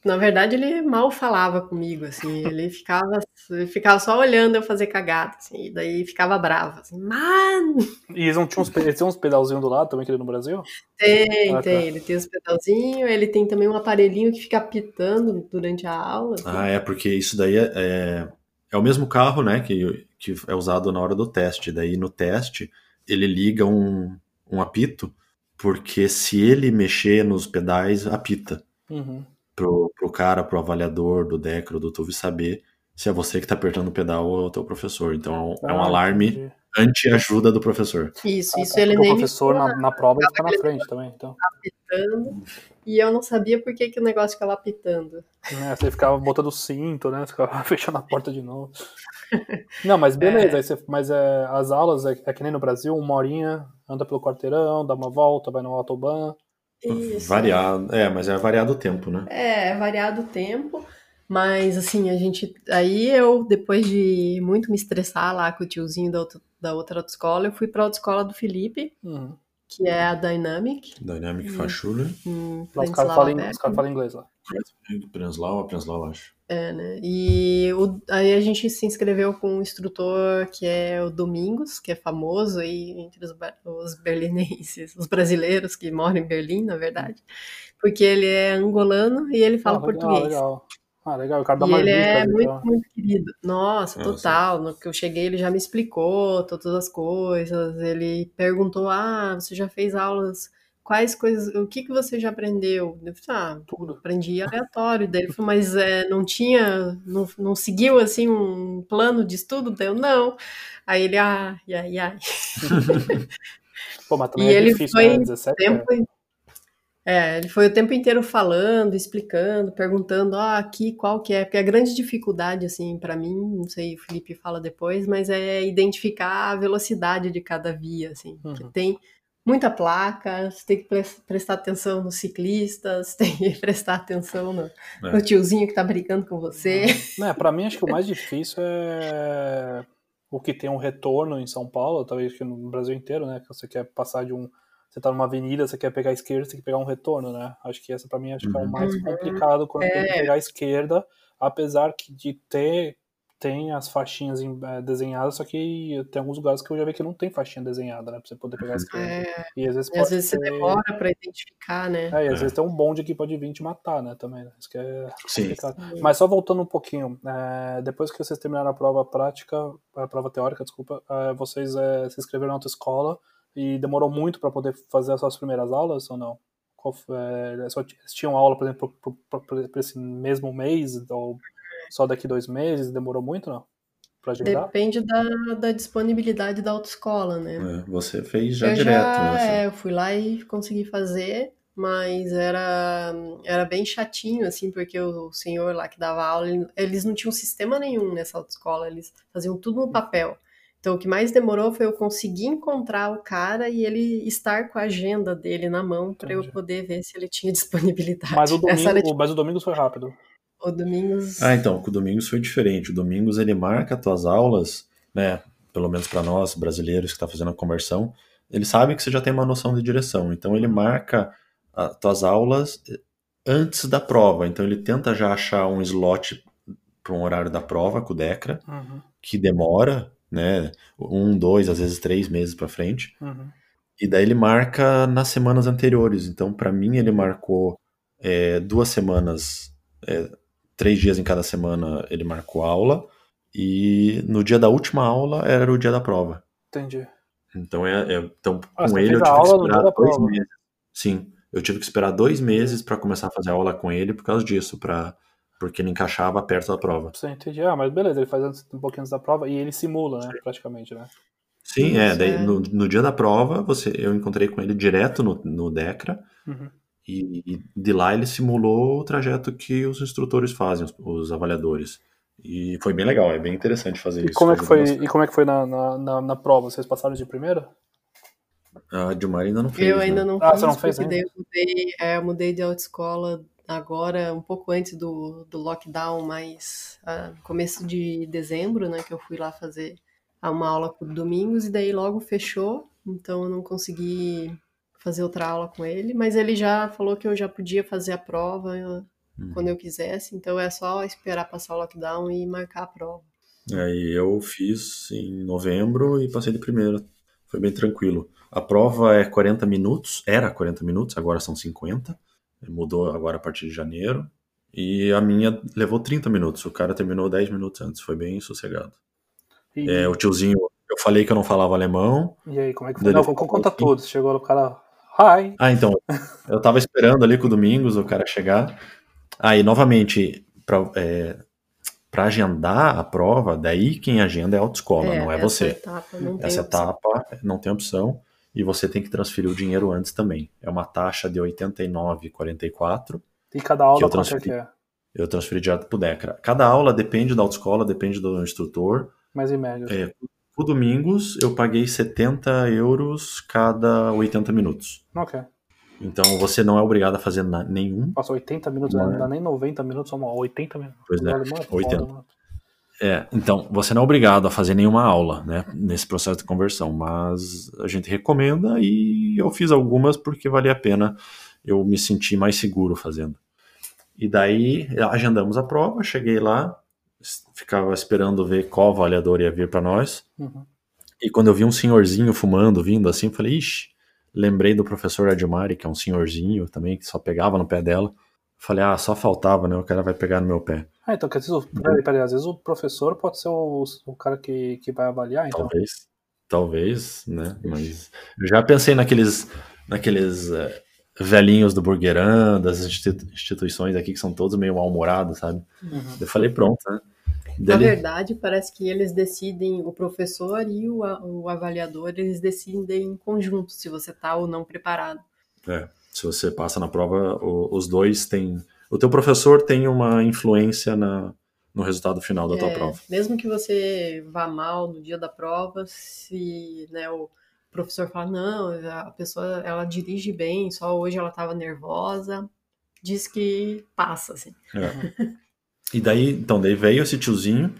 na verdade, ele mal falava comigo, assim, ele ficava, ele ficava só olhando eu fazer cagada, assim, e daí ficava bravo, assim, mano, E eles não tinham uns, eles tinham uns pedalzinhos do lado também, que no Brasil? tem, Ah, tá. tem, ele tem os pedalzinhos, ele tem também um aparelhinho que fica apitando durante a aula, assim. Ah, é, porque isso daí é, é, é o mesmo carro, né, que, que é usado na hora do teste. Daí no teste ele liga um, um apito, porque se ele mexer nos pedais, apita. Uhum. Pro, pro cara, pro avaliador do Decro, do Tuve saber se é você que tá apertando o pedal ou é o teu professor. Então é um ah, alarme anti-ajuda do professor. Isso, ah, isso tá. ele nem. O professor na, na prova fica na frente também. Então. Apitando, e eu não sabia por que, que o negócio ficava apitando. É, você ficava botando o cinto, né? Você ficava fechando a porta de novo. Não, mas beleza, é. Você, mas é, as aulas é, é, que nem no Brasil, uma horinha, anda pelo quarteirão, dá uma volta, vai no autobahn. Isso. Variado, é, mas é variado o tempo, né? É, é variado o tempo. Mas assim, a gente. Aí eu, depois de muito me estressar lá com o tiozinho da outra, da outra autoescola, eu fui pra autoescola do Felipe, uhum. que é a Dynamic. Dynamic Fachschule. Os caras falam, inglês lá. Prenslau, Prenslau, acho. É, né? E o, aí a gente se inscreveu com um instrutor que é o Domingos, que é famoso aí entre os, os berlinenses, os brasileiros que moram em Berlim, na verdade, porque ele é angolano e ele fala ah, legal, português. Legal. Ah, legal, o cara dá e ele é muito, então. muito querido. Nossa, total. No que eu cheguei, ele já me explicou todas as coisas. Ele perguntou: Ah, você já fez aulas? Quais coisas, o que, que você já aprendeu? Eu falei, ah, tudo. Aprendi aleatório. Daí ele falou, mas é, não tinha, não, não seguiu assim um plano de estudo? Daí eu, não. Aí ele, ah, ai, ai, ai. Pô, mas também e é ele difícil, foi né? 17 tempo, é, ele foi o tempo inteiro falando, explicando, perguntando, ah, aqui qual que é, porque a grande dificuldade, assim, para mim, não sei, o Felipe fala depois, mas é identificar a velocidade de cada via, assim, uhum. tem muita placa, você tem que prestar atenção nos ciclistas, tem que prestar atenção no, é. no tiozinho que tá brincando com você. Uhum. É, para mim, acho que o mais difícil é o que tem um retorno em São Paulo, talvez que no Brasil inteiro, né, que você quer passar de um você tá numa avenida, você quer pegar a esquerda, você tem que pegar um retorno, né? Acho que essa para mim acho que é o uhum. mais complicado quando é. tem que é. pegar a esquerda, apesar que de ter tem as faixinhas é, desenhadas, só que tem alguns lugares que eu já vi que não tem faixinha desenhada, né? Pra você poder pegar a esquerda. É, e às vezes, e às vezes ter... você demora pra identificar, né? É, e às é. vezes tem um bonde que pode vir te matar, né? Também, né? Isso que é complicado. Sim. Mas só voltando um pouquinho, é, depois que vocês terminaram a prova prática, a prova teórica, desculpa, é, vocês se inscreveram na autoescola escola e demorou muito para poder fazer as suas primeiras aulas ou não? É, só, tinham aula, por exemplo, para esse mesmo mês ou só daqui dois meses? Demorou muito, não? Pra Depende da, da disponibilidade da autoescola, né? É, você fez já eu direto, já, né? É, eu fui lá e consegui fazer, mas era, era bem chatinho, assim, porque o senhor lá que dava aula, eles não tinham sistema nenhum nessa autoescola, eles faziam tudo no papel. Então, o que mais demorou foi eu conseguir encontrar o cara e ele estar com a agenda dele na mão para eu poder ver se ele tinha disponibilidade. Mas o, domingo, mas o Domingos foi rápido. O Domingos. Ah, então, o Domingos foi diferente. O Domingos ele marca as tuas aulas, né? Pelo menos para nós brasileiros que está fazendo a conversão, ele sabe que você já tem uma noção de direção. Então, ele marca as tuas aulas antes da prova. Então, ele tenta já achar um slot para um horário da prova com o Decra, uhum. que demora né? Um, dois, às vezes três meses para frente. Uhum. E daí ele marca nas semanas anteriores. Então, para mim, ele marcou é, duas semanas, é, três dias em cada semana ele marcou aula. E no dia da última aula era o dia da prova. Entendi. Então, é, é então ah, com ele eu tive que esperar dois prova. meses. Sim, eu tive que esperar dois meses para começar a fazer aula com ele por causa disso, para porque ele encaixava perto da prova. Sim, entendi. Ah, mas beleza, ele faz antes, um pouquinho antes da prova e ele simula, né, praticamente, né? Sim, é, daí é. No, no, dia da prova, você, eu encontrei com ele direto no, no DECRA, uhum. E, e, de lá ele simulou o trajeto que os instrutores fazem, os, os avaliadores. E foi bem legal, é bem interessante fazer e isso. Como é que foi, e como é que foi na, na, na, na prova? Vocês passaram de primeira? A Dilmar ainda não fez. Eu ainda né? não ah, fiz, você não fez, porque eu mudei, é, eu mudei de autoescola agora, um pouco antes do, do lockdown, mas uh, começo de dezembro, né, que eu fui lá fazer uma aula por domingos e daí logo fechou, então eu não consegui fazer outra aula com ele, mas ele já falou que eu já podia fazer a prova eu, hum. quando eu quisesse, então é só esperar passar o lockdown e marcar a prova. Aí eu fiz em novembro e passei de primeira. Foi bem tranquilo. A prova é 40 minutos, era 40 minutos, agora são 50 mudou agora a partir de janeiro. E a minha levou 30 minutos. O cara terminou 10 minutos antes. Foi bem sossegado. E... É, o tiozinho, eu falei que eu não falava alemão. E aí, como é que foi? Não, conta tudo. Chegou o cara. Hi! Ah, então. eu tava esperando ali com o Domingos o cara chegar. Aí, novamente, pra, é, pra agendar a prova, daí quem agenda é a autoescola, é, não é essa você. Etapa não essa etapa não tem opção. E você tem que transferir o dinheiro antes também. É uma taxa de R$ 89,44. E cada aula eu transferi, é? Eu transferi direto pro Decra. Cada aula depende da autoescola, depende do instrutor. Mas em média. É, o Domingos eu paguei 70 euros cada 80 minutos. Ok. Então você não é obrigado a fazer nenhum. Nossa, 80 minutos, não, não dá nem 90 minutos, só 80 minutos. Pois é, 80. É, então, você não é obrigado a fazer nenhuma aula, né, nesse processo de conversão, mas a gente recomenda e eu fiz algumas porque valia a pena, eu me senti mais seguro fazendo. E daí agendamos a prova, cheguei lá, ficava esperando ver qual avaliador ia vir para nós. Uhum. E quando eu vi um senhorzinho fumando, vindo assim, eu falei, ixi, lembrei do professor Admari, que é um senhorzinho também, que só pegava no pé dela. Falei, ah, só faltava, né? O cara vai pegar no meu pé. Ah, então quer dizer, peraí, peraí, às vezes o professor pode ser o, o cara que, que vai avaliar, então. Talvez, talvez, né? Mas eu já pensei naqueles, naqueles uh, velhinhos do Burgerã, das instituições aqui que são todos meio mal-humorados, sabe? Uhum. Eu falei, pronto, né? Na verdade, parece que eles decidem, o professor e o, o avaliador, eles decidem em conjunto se você está ou não preparado. É, se você passa na prova, o, os dois têm. O teu professor tem uma influência na, no resultado final da é, tua prova. Mesmo que você vá mal no dia da prova, se né, o professor fala, não, a pessoa ela dirige bem, só hoje ela estava nervosa, diz que passa, assim. É. E daí, então, daí veio esse tiozinho,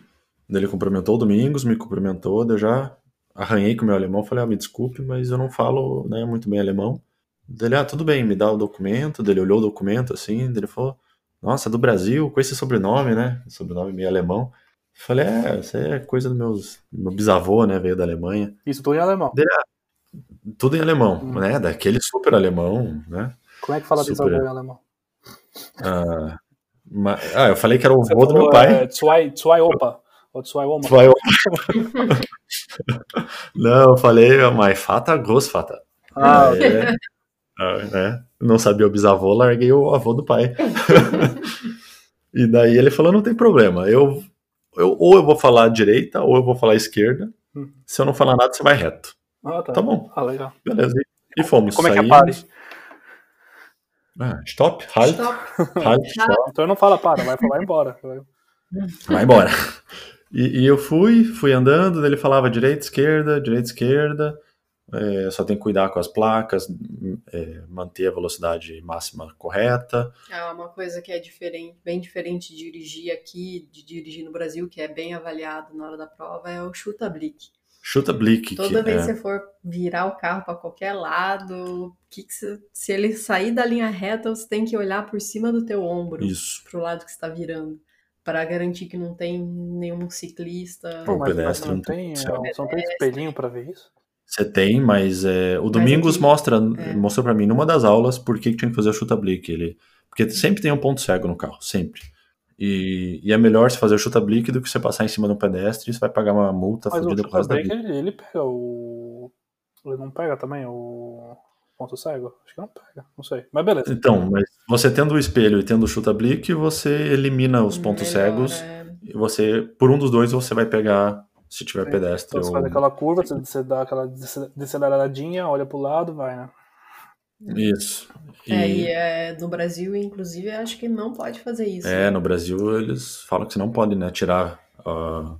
ele cumprimentou o Domingos, me cumprimentou, daí eu já arranhei com o meu alemão, falei, ah, me desculpe, mas eu não falo né, muito bem alemão. Dele, ah, tudo bem, me dá o documento, dele olhou o documento assim, dele falou, nossa, do Brasil, com esse sobrenome, né, sobrenome meio alemão. Falei, é, isso é coisa do meus, meu bisavô, né, veio da Alemanha. Isso tudo em alemão. Dele, ah, tudo em alemão, hum. né? Daquele super alemão, né? Como é que fala super... bisavô em alemão? Ah, ah, eu falei que era o avô do meu pai. É, zwei, zwei Opa. Ou zwei Oma. Zwei Opa. Não, eu falei my Vater, Großvater. Ah, é, ah, né? Não sabia o bisavô, larguei o avô do pai. e daí ele falou, não tem problema, eu, eu ou eu vou falar direita ou eu vou falar esquerda. Hum. Se eu não falar nada, você vai reto. Ah, tá. tá bom. Ah, legal. Beleza. E fomos. Como é que é pare? Ah, stop, halt, stop. halt, stop. Então não fala para, vai, vai embora. Vai embora. E, e, eu fui, fui andando, ele falava direita, esquerda, direita, esquerda. É, só tem que cuidar com as placas, é, manter a velocidade máxima correta. É uma coisa que é diferente, bem diferente de dirigir aqui, de dirigir no Brasil, que é bem avaliado na hora da prova, é o chuta-blick. Chuta Blick. Toda que, vez é... que você for virar o carro para qualquer lado, que, que você, se ele sair da linha reta, você tem que olhar por cima do teu ombro, Isso. pro lado que está virando, para garantir que não tem nenhum ciclista. Pô, mas, pedestre mas não tem, é, só tem espelhinho para ver isso? Você tem, mas é, o Domingos aqui, mostra, é. mostrou para mim numa das aulas por que, que tinha que fazer o chuta Blick. Ele, porque sempre tem um ponto cego no carro, sempre. E, e, é melhor você fazer o chuta-blick do que você passar em cima de um pedestre e você vai pagar uma multa Mas fodida por causa da vida. Ele, ele pega o. Ele não pega também o ponto cego? Acho que não pega, não sei. Mas beleza. Então, mas você tendo o espelho e tendo o chuta-blick, você elimina os pontos melhor, cegos. É... E você, por um dos dois, você vai pegar se tiver Sim. pedestre. Então, ou... Você faz aquela curva, você dá aquela deceleradinha, olha pro lado, vai, né? Isso. E... É, e é, no Brasil, inclusive, acho que não pode fazer isso. É, né? no Brasil eles falam que você não pode, né, tirar, uh,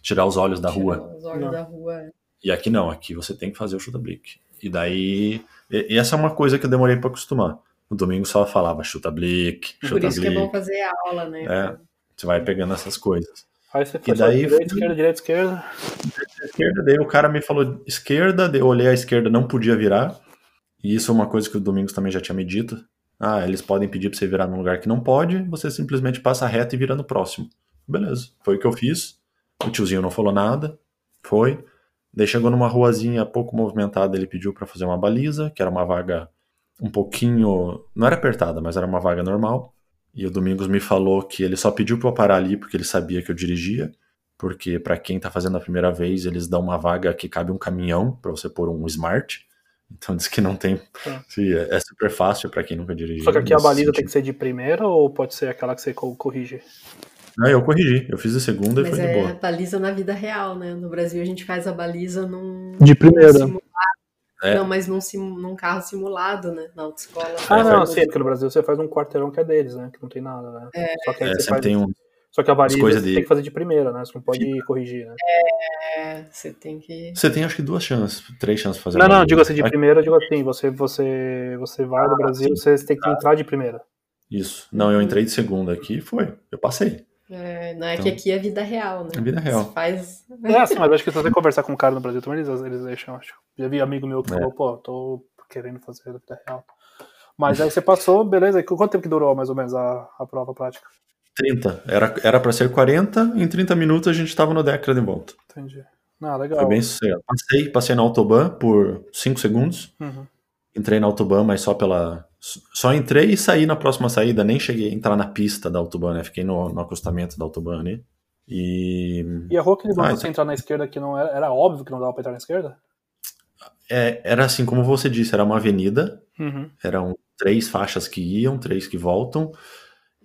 tirar os olhos da tirar rua. Os olhos não. da rua. É. E aqui não, aqui você tem que fazer o chuta blick. E daí, e, e essa é uma coisa que eu demorei para acostumar. No domingo só falava chuta blick, chuta Por isso que é bom fazer aula, né? É, você vai pegando essas coisas. Aí você foi e daí, direita, esquerda, direita, esquerda. Direita, esquerda, daí o cara me falou esquerda, daí eu olhei a esquerda, não podia virar. E isso é uma coisa que o Domingos também já tinha me dito. Ah, eles podem pedir pra você virar num lugar que não pode, você simplesmente passa reto e vira no próximo. Beleza, foi o que eu fiz. O tiozinho não falou nada, foi. Daí chegou numa ruazinha pouco movimentada, ele pediu para fazer uma baliza, que era uma vaga um pouquinho. Não era apertada, mas era uma vaga normal. E o Domingos me falou que ele só pediu pra eu parar ali porque ele sabia que eu dirigia. porque para quem está fazendo a primeira vez, eles dão uma vaga que cabe um caminhão para você pôr um Smart. Então diz que não tem. Sim, é, é super fácil para quem nunca dirigiu. Só que aqui a baliza sentido. tem que ser de primeira ou pode ser aquela que você corrige? Não, eu corrigi. Eu fiz a segunda Mas e foi é de boa. baliza na vida real, né? No Brasil a gente faz a baliza num. De primeira. Num é. Não, mas num, sim, num carro simulado, né? Na autoescola. Ah, não, sim, porque no Brasil você faz um quarteirão que é deles, né? Que não tem nada, né? É, Só que aí é, você faz... tem um. Só que a você de... tem que fazer de primeira, né? Você não pode Sim. corrigir, né? É, você tem que. Você tem acho que duas chances, três chances de fazer. Não, não, digo assim, de primeira, digo assim, você, você, você vai ah, no Brasil, sim. você tem que ah. entrar de primeira. Isso. Não, eu entrei de segunda aqui foi. Eu passei. É, não é então, que aqui é vida real, né? É vida real. Você faz. É, sim, mas acho que se você conversar com um cara no Brasil também, eles, eles deixam, acho. Já vi amigo meu que é. falou, pô, tô querendo fazer vida real. Mas aí você passou, beleza. Quanto tempo que durou mais ou menos a, a prova prática? 30. Era para ser 40, em 30 minutos a gente estava no Decra de volta. Entendi. Ah, legal. Foi bem sossegado. Passei, passei na Autobahn por 5 segundos. Uhum. Entrei na Autobahn, mas só pela. Só entrei e saí na próxima saída, nem cheguei a entrar na pista da Autobahn, né? Fiquei no, no acostamento da Autobahn ali. E. E a rua que ele ah, você entrar na esquerda que não era, era óbvio que não dava pra entrar na esquerda? É, era assim, como você disse, era uma avenida, uhum. eram três faixas que iam, três que voltam.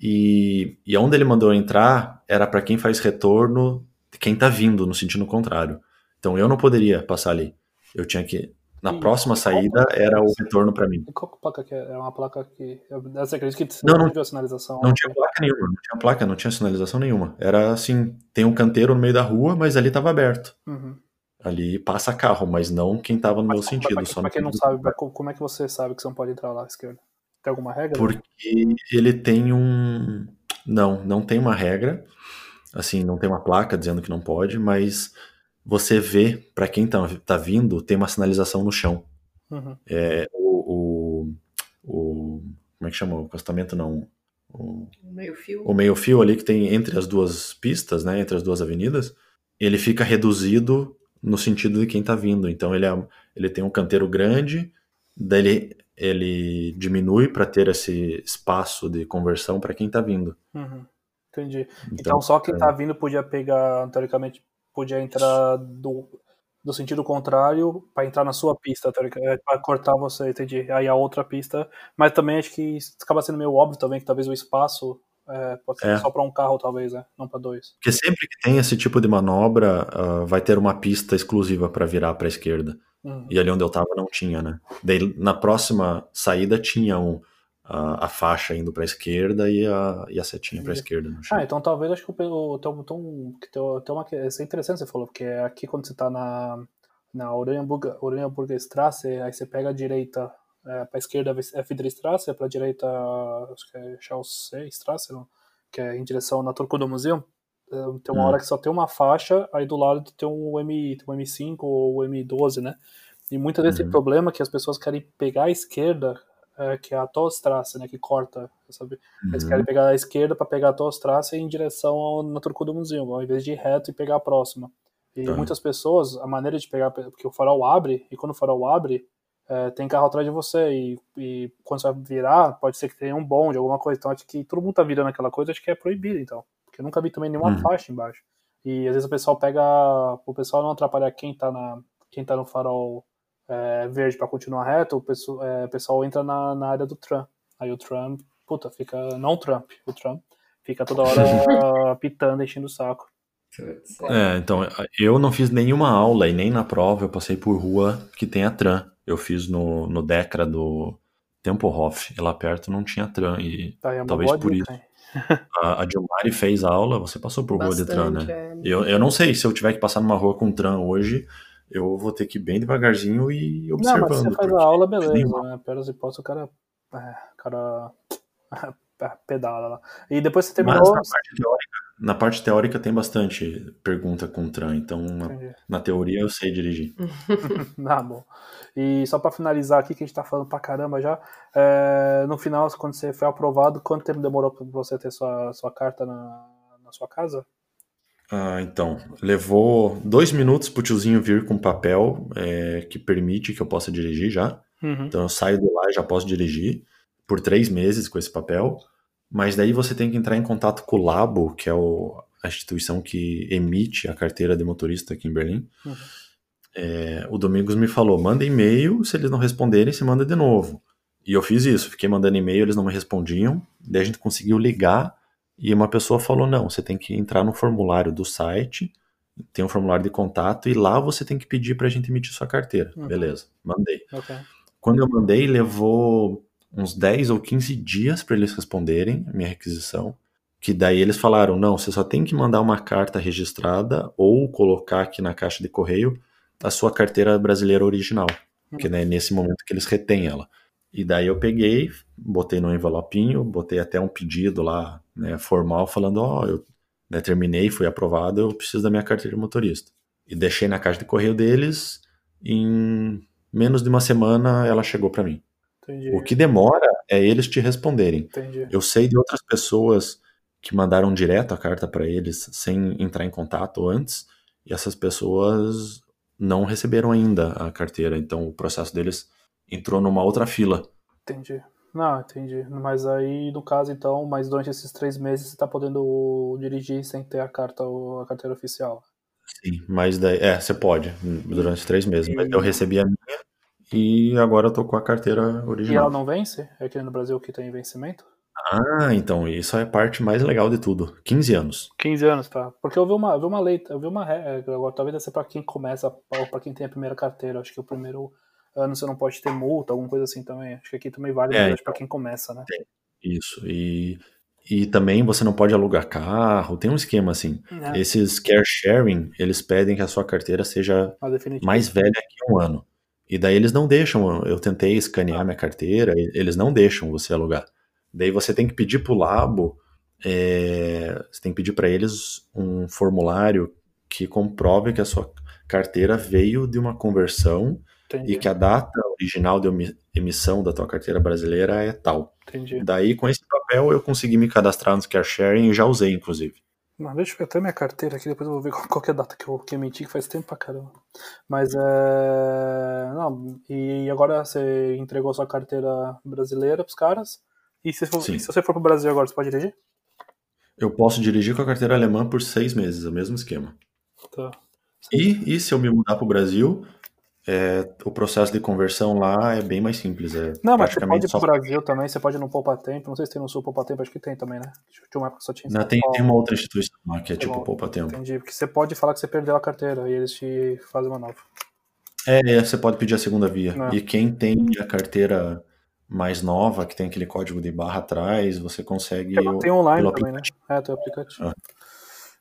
E, e onde ele mandou entrar era para quem faz retorno de quem tá vindo no sentido contrário. Então eu não poderia passar ali. Eu tinha que. Na e próxima saída era o retorno para mim. E qual placa que é? É uma placa que. Você acredita que não, não, viu a sinalização? Não tinha placa nenhuma, não tinha placa, não tinha sinalização nenhuma. Era assim, tem um canteiro no meio da rua, mas ali tava aberto. Uhum. Ali passa carro, mas não quem tava no mas, meu sentido. Pra, só pra quem não sabe, como é que você sabe que você não pode entrar lá à esquerda? Tem alguma regra? Porque ele tem um. Não, não tem uma regra. Assim, não tem uma placa dizendo que não pode, mas você vê, para quem tá, tá vindo, tem uma sinalização no chão. Uhum. É, o, o, o, Como é que chama? O acostamento não. O, meio-fio. O meio-fio ali que tem entre as duas pistas, né? Entre as duas avenidas, ele fica reduzido no sentido de quem tá vindo. Então ele, é, ele tem um canteiro grande, daí ele ele diminui para ter esse espaço de conversão para quem está vindo. Uhum. Entendi. Então, então só quem está é... vindo podia pegar, teoricamente, podia entrar do, do sentido contrário para entrar na sua pista, é, para cortar você, entendi. Aí a outra pista, mas também acho que acaba sendo meio óbvio também que talvez o espaço é, pode ser é. só para um carro, talvez, né? Não para dois. Porque sempre que tem esse tipo de manobra, uh, vai ter uma pista exclusiva para virar para a esquerda. Uhum. E ali onde eu tava não tinha, né? Daí na próxima saída tinha um, a, a faixa indo para a esquerda e a, e a setinha para a esquerda. Ah, então talvez acho que o teu, teu, teu, teu uma, isso é interessante você falou, porque aqui quando você tá na, na Oranienburger, Oranienburger Straße, aí você pega a direita é, para a esquerda é Friedrichstraße, para a direita acho que é Chaussee-Straße, que é em direção na Turco do Museu. Tem uma hum. hora que só tem uma faixa, aí do lado tem um, M, tem um M5 ou o M12, né? E muitas vezes uhum. tem problema que as pessoas querem pegar a esquerda, é, que é a Tostrasse, né? Que corta, sabe? Uhum. Eles querem pegar a esquerda para pegar a Tostrasse em direção ao, na Turco do Museu, ao invés de ir reto e pegar a próxima. E tá. muitas pessoas, a maneira de pegar, porque o farol abre, e quando o farol abre, é, tem carro atrás de você, e, e, quando você vai virar, pode ser que tenha um bonde, alguma coisa. Então acho que todo mundo tá virando aquela coisa, acho que é proibido, então. Eu nunca vi também nenhuma uhum. faixa embaixo. E às vezes o pessoal pega. O pessoal não atrapalhar quem tá, na, quem tá no farol é, verde para continuar reto, o pessoal, é, o pessoal entra na, na área do Trump. Aí o Trump, puta, fica. Não o Trump, o Trump fica toda hora pitando, enchendo o saco. É, então, eu não fiz nenhuma aula e nem na prova eu passei por rua que tem a Tram. Eu fiz no, no Decra do Tempelhof, e lá perto não tinha Tram, e tá, é talvez por isso. Hein? A, a Dilmari fez aula, você passou por rua de tram, né? É. Eu, eu não sei se eu tiver que passar numa rua com tram hoje, eu vou ter que ir bem devagarzinho e observando. Não, mas você faz a aula, beleza, né? Pelas hipóteses, o cara. É, cara pedala lá. E depois você terminou. Mas na parte teórica, na parte teórica tem bastante pergunta com tram, então na, na, teoria eu sei dirigir. ah, bom. E só para finalizar aqui, que a gente tá falando pra caramba já, é, no final, quando você foi aprovado, quanto tempo demorou para você ter sua, sua carta na, na sua casa? Ah, então, levou dois minutos pro tiozinho vir com papel é, que permite que eu possa dirigir já. Uhum. Então eu saio de lá e já posso dirigir por três meses com esse papel. Mas daí você tem que entrar em contato com o Labo, que é o, a instituição que emite a carteira de motorista aqui em Berlim. Uhum. É, o Domingos me falou: manda e-mail, se eles não responderem, você manda de novo. E eu fiz isso, fiquei mandando e-mail, eles não me respondiam. Daí a gente conseguiu ligar e uma pessoa falou: não, você tem que entrar no formulário do site, tem um formulário de contato e lá você tem que pedir para a gente emitir sua carteira. Uhum. Beleza, mandei. Okay. Quando eu mandei, levou uns 10 ou 15 dias para eles responderem a minha requisição. Que daí eles falaram: não, você só tem que mandar uma carta registrada ou colocar aqui na caixa de correio a sua carteira brasileira original. Que né, nesse momento que eles retêm ela. E daí eu peguei, botei no envelopinho, botei até um pedido lá, né, formal, falando, ó, oh, eu né, terminei, fui aprovado, eu preciso da minha carteira de motorista. E deixei na caixa de correio deles, em menos de uma semana ela chegou para mim. Entendi. O que demora é eles te responderem. Entendi. Eu sei de outras pessoas que mandaram direto a carta para eles sem entrar em contato antes, e essas pessoas não receberam ainda a carteira, então o processo deles entrou numa outra fila. Entendi. Não, entendi. Mas aí, no caso, então, mas durante esses três meses você está podendo dirigir sem ter a carta a carteira oficial. Sim, mas daí. É, você pode, durante três meses. Mas eu recebi a minha e agora eu tô com a carteira original. E ela não vence? É aqui no Brasil que tem vencimento? Ah, então, isso é a parte mais legal de tudo. 15 anos. 15 anos, tá. Porque eu vi uma, eu vi uma lei, eu vi uma regra, agora talvez deve ser pra quem começa, para quem tem a primeira carteira. Acho que o primeiro ano você não pode ter multa, alguma coisa assim também. Acho que aqui também vale é, então, para quem começa, né? Isso. E, e também você não pode alugar carro, tem um esquema assim. É. Esses care sharing, eles pedem que a sua carteira seja mais velha que um ano. E daí eles não deixam, eu tentei escanear minha carteira, eles não deixam você alugar. Daí você tem que pedir pro Labo, é, você tem que pedir para eles um formulário que comprove que a sua carteira veio de uma conversão Entendi. e que a data original de emissão da tua carteira brasileira é tal. Entendi. Daí, com esse papel, eu consegui me cadastrar no Care Sharing e já usei, inclusive. Não, deixa eu ver até minha carteira aqui, depois eu vou ver qual, é a data que eu, que emiti, que faz tempo pra caramba. Mas é. Não, e agora você entregou sua carteira brasileira pros caras. E se, for, se você for pro Brasil agora, você pode dirigir? Eu posso dirigir com a carteira alemã por seis meses, é o mesmo esquema. Tá. E, e se eu me mudar pro Brasil, é, o processo de conversão lá é bem mais simples. É não, mas você pode ir pro Brasil também, você pode ir no Poupa Tempo. Não sei se tem no Sul Poupa Tempo, acho que tem também, né? Tinha uma época que só tinha. Não, tem, tem uma outra instituição lá que é tipo Poupa Tempo. Entendi, porque você pode falar que você perdeu a carteira e eles te fazem uma nova. É, é você pode pedir a segunda via. É. E quem tem a carteira mais nova, que tem aquele código de barra atrás, você consegue. Tem online também, né? É, tem o aplicativo. Ah.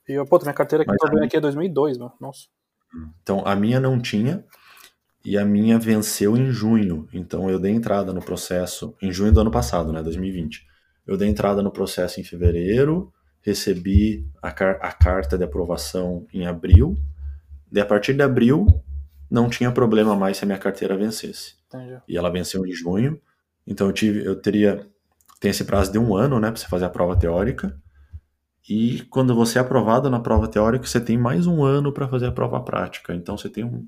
E, pô, minha carteira que eu tô vendo aqui é 2002, mano. Nossa. Então, a minha não tinha, e a minha venceu em junho. Então eu dei entrada no processo em junho do ano passado, né, 2020. Eu dei entrada no processo em fevereiro, recebi a, car a carta de aprovação em abril. E a partir de abril não tinha problema mais se a minha carteira vencesse. Entendi. E ela venceu em junho. Então eu tive, eu teria tem esse prazo de um ano, né, para você fazer a prova teórica. E quando você é aprovado na prova teórica, você tem mais um ano para fazer a prova prática. Então você tem um,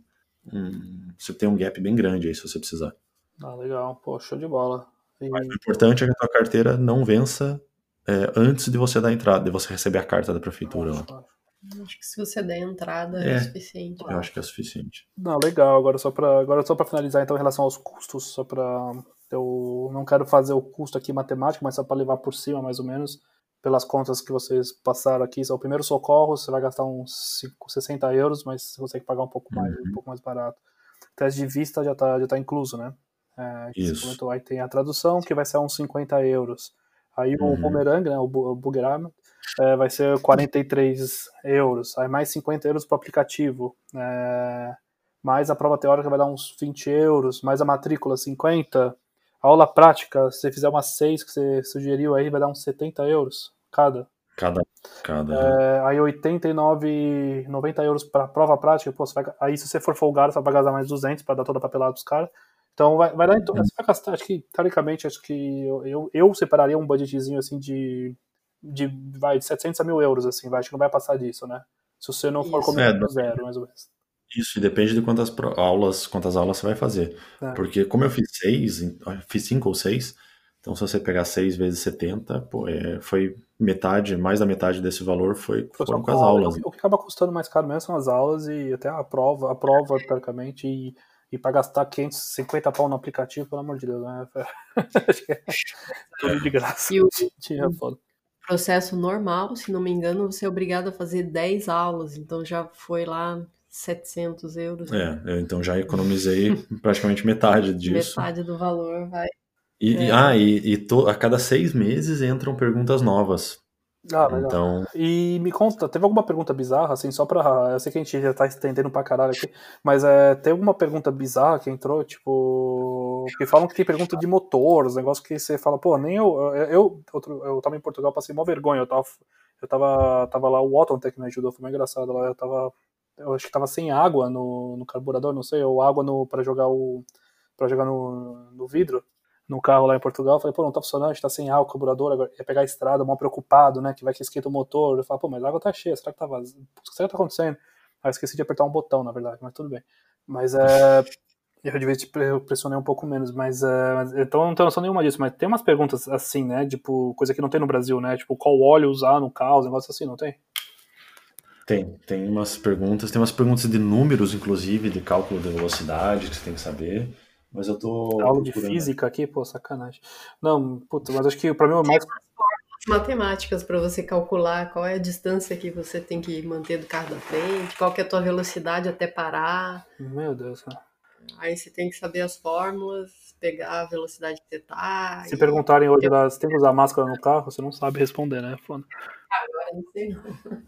um, você tem um gap bem grande aí se você precisar. Ah, legal. Pô, show de bola. E... Mas o importante é que a tua carteira não vença é, antes de você dar entrada, de você receber a carta da prefeitura. Acho, acho que se você der entrada é, é suficiente. Eu acho que é suficiente. Não, legal. Agora só para agora só para finalizar então em relação aos custos, só para eu não quero fazer o custo aqui matemático, mas só para levar por cima mais ou menos pelas contas que vocês passaram aqui, é o primeiro socorro, você vai gastar uns 5, 60 euros, mas você consegue pagar um pouco mais, uhum. um pouco mais barato. O teste de vista já está já tá incluso, né? É, Isso. Comentou, aí tem a tradução, que vai ser uns 50 euros. Aí uhum. o bumerangue, né, o, Bugerama, é, vai ser 43 euros. Aí mais 50 euros para o aplicativo. É, mais a prova teórica vai dar uns 20 euros. Mais a matrícula, 50 a aula prática, se você fizer umas seis que você sugeriu aí, vai dar uns 70 euros cada. Cada. cada. É, aí 89, 90 euros para prova prática, pô, vai, aí se você for folgado, você vai gastar mais 200 para dar toda a papelada pros caras. Então vai, vai dar em torno, você vai gastar, acho que, teoricamente, acho que eu, eu, eu separaria um budgetzinho assim de, de, vai, de 700 a mil euros, assim, vai, acho que não vai passar disso, né? Se você não for começar do zero, mais ou menos. Isso, e depende de quantas aulas, quantas aulas você vai fazer. É. Porque como eu fiz seis, fiz cinco ou seis, Então, se você pegar 6 vezes 70, pô, é, foi metade, mais da metade desse valor foi, foram com as aulas. O que acaba custando mais caro mesmo são as aulas e até a prova, a prova, teoricamente, e, e para gastar 550 pau no aplicativo, pelo amor de Deus, né? Acho que é tudo de graça. E o, o processo normal, se não me engano, você é obrigado a fazer 10 aulas, então já foi lá 700 euros. É, eu então já economizei praticamente metade disso. Metade do valor vai e, é. ah, e, e to, a cada seis meses entram perguntas novas. Ah, legal. Então... E me conta, teve alguma pergunta bizarra, assim, só pra. Eu sei que a gente já tá estendendo pra caralho aqui, mas é, tem alguma pergunta bizarra que entrou, tipo. Que falam que tem pergunta de motor, os negócios que você fala, pô, nem eu. Eu, outro, eu tava em Portugal, passei uma vergonha, eu tava. Eu tava, tava lá, o Otton até que me ajudou, foi mais engraçado lá, eu tava. Eu acho que tava sem água no, no carburador, não sei, ou água no, pra jogar o. para jogar no, no vidro no carro lá em Portugal, falei, pô, não tá funcionando, a gente tá sem álcool, carburador, agora ia pegar a estrada, mal preocupado, né, que vai que esquenta o motor, eu falo, pô, mas a água tá cheia, será que tá vazio? Será que tá acontecendo? Aí esqueci de apertar um botão, na verdade, mas tudo bem. Mas é... Eu devia te pressionar um pouco menos, mas, é, então não tenho noção nenhuma disso, mas tem umas perguntas assim, né, tipo, coisa que não tem no Brasil, né, tipo, qual óleo usar no carro, negócio assim, não tem? Tem, tem umas perguntas, tem umas perguntas de números, inclusive, de cálculo de velocidade que você tem que saber. Mas eu tô. Aula de física aqui, pô, sacanagem. Não, puta, mas acho que pra mim é mais. Matemáticas para você calcular qual é a distância que você tem que manter do carro da frente, qual que é a tua velocidade até parar. Meu Deus. Aí você tem que saber as fórmulas, pegar a velocidade que você tá. Se e... perguntarem hoje, eu... você tem que usar máscara no carro, você não sabe responder, né? Foda. Agora não sei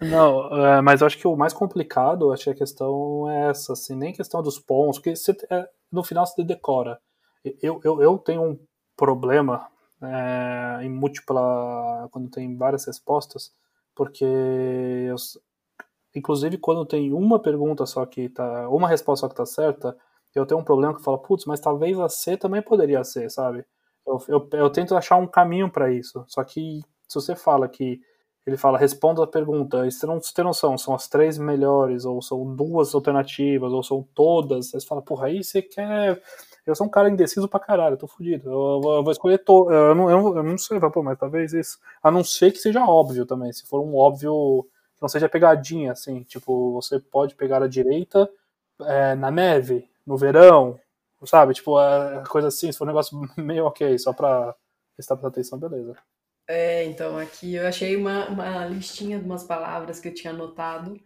não. É, mas eu acho que o mais complicado, acho que a questão é essa, assim, nem questão dos pontos, porque você, é, no final você decora. Eu, eu, eu tenho um problema é, em múltipla. quando tem várias respostas, porque eu, inclusive quando tem uma pergunta só que tá. uma resposta só que tá certa, eu tenho um problema que eu falo, putz, mas talvez a C também poderia ser, sabe? Eu, eu, eu tento achar um caminho para isso. Só que se você fala que ele fala, responda a pergunta, você não tem noção, são as três melhores, ou são duas alternativas, ou são todas. Aí você fala, porra, aí você quer. Eu sou um cara indeciso pra caralho, eu tô fudido. Eu, eu vou escolher. To... Eu, não, eu, eu não sei, pô, mas talvez isso. A não ser que seja óbvio também. Se for um óbvio que não seja pegadinha, assim. Tipo, você pode pegar a direita é, na neve, no verão, sabe? Tipo, é, coisa assim. Se for um negócio meio ok, só pra prestar atenção, beleza. É, então aqui eu achei uma, uma listinha de umas palavras que eu tinha anotado.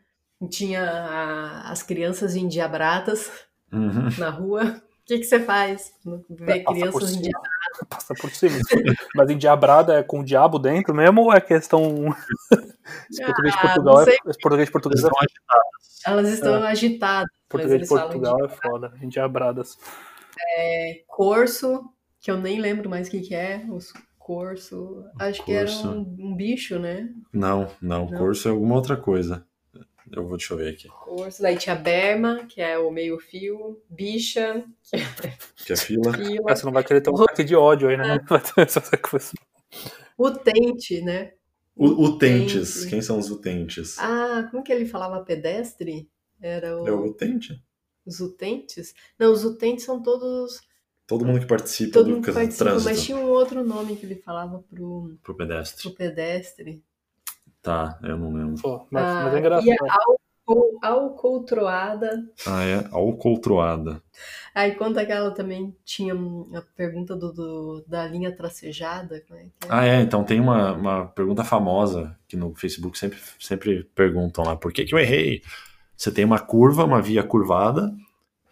Tinha a, as crianças endiabradas uhum. na rua. O que, que você faz? Ver crianças endiabradas? Passa por cima. Mas endiabrada é com o diabo dentro mesmo ou é questão. Esse português de ah, Portugal é. Esse português de Portugal é Elas estão é. agitadas. Português de Portugal é foda. Endiabradas. É, corso, que eu nem lembro mais o que, que é. Os Corso. Acho corso. que era um, um, bicho, né? Não, não, não, Corso é alguma outra coisa. Eu vou, deixa eu ver aqui. Corso, daí tinha Berma, que é o meio-fio, Bicha, que é, que é fila. fila. Ah, você não vai querer ter um ataque de ódio aí, né? Utente, né? Utentes. Quem são os utentes? Ah, como que ele falava pedestre? Era o. É o utente? Os utentes? Não, os utentes são todos Todo mundo que participa Todo do mundo que participa, trânsito. Mas tinha um outro nome que ele falava pro, pro pedestre. Pro pedestre. Tá, eu não lembro. Pô, mas, ah, mas é engraçado. E a alcoltroada. Ah, é? Alcoltroada. Aí conta que ela também tinha a pergunta do, do da linha tracejada. É é? Ah, é. Então tem uma, uma pergunta famosa que no Facebook sempre, sempre perguntam lá: por que, que eu errei? Você tem uma curva, uma via curvada,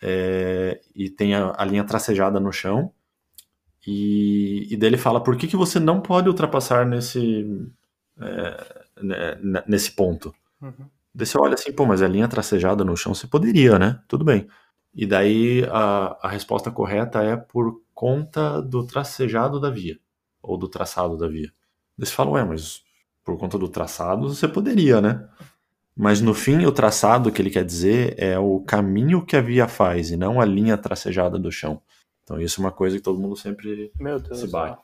é, e tem a, a, linha tracejada no chão. E, e dele fala por que, que você não pode ultrapassar nesse, é, né, nesse ponto. Uhum. Daí você olha assim, pô, mas a linha tracejada no chão você poderia, né? Tudo bem. E daí a, a resposta correta é por conta do tracejado da via, ou do traçado da via. Daí você fala, ué, mas por conta do traçado você poderia, né? Mas no fim, o traçado que ele quer dizer é o caminho que a via faz e não a linha tracejada do chão. Então isso é uma coisa que todo mundo sempre se bate.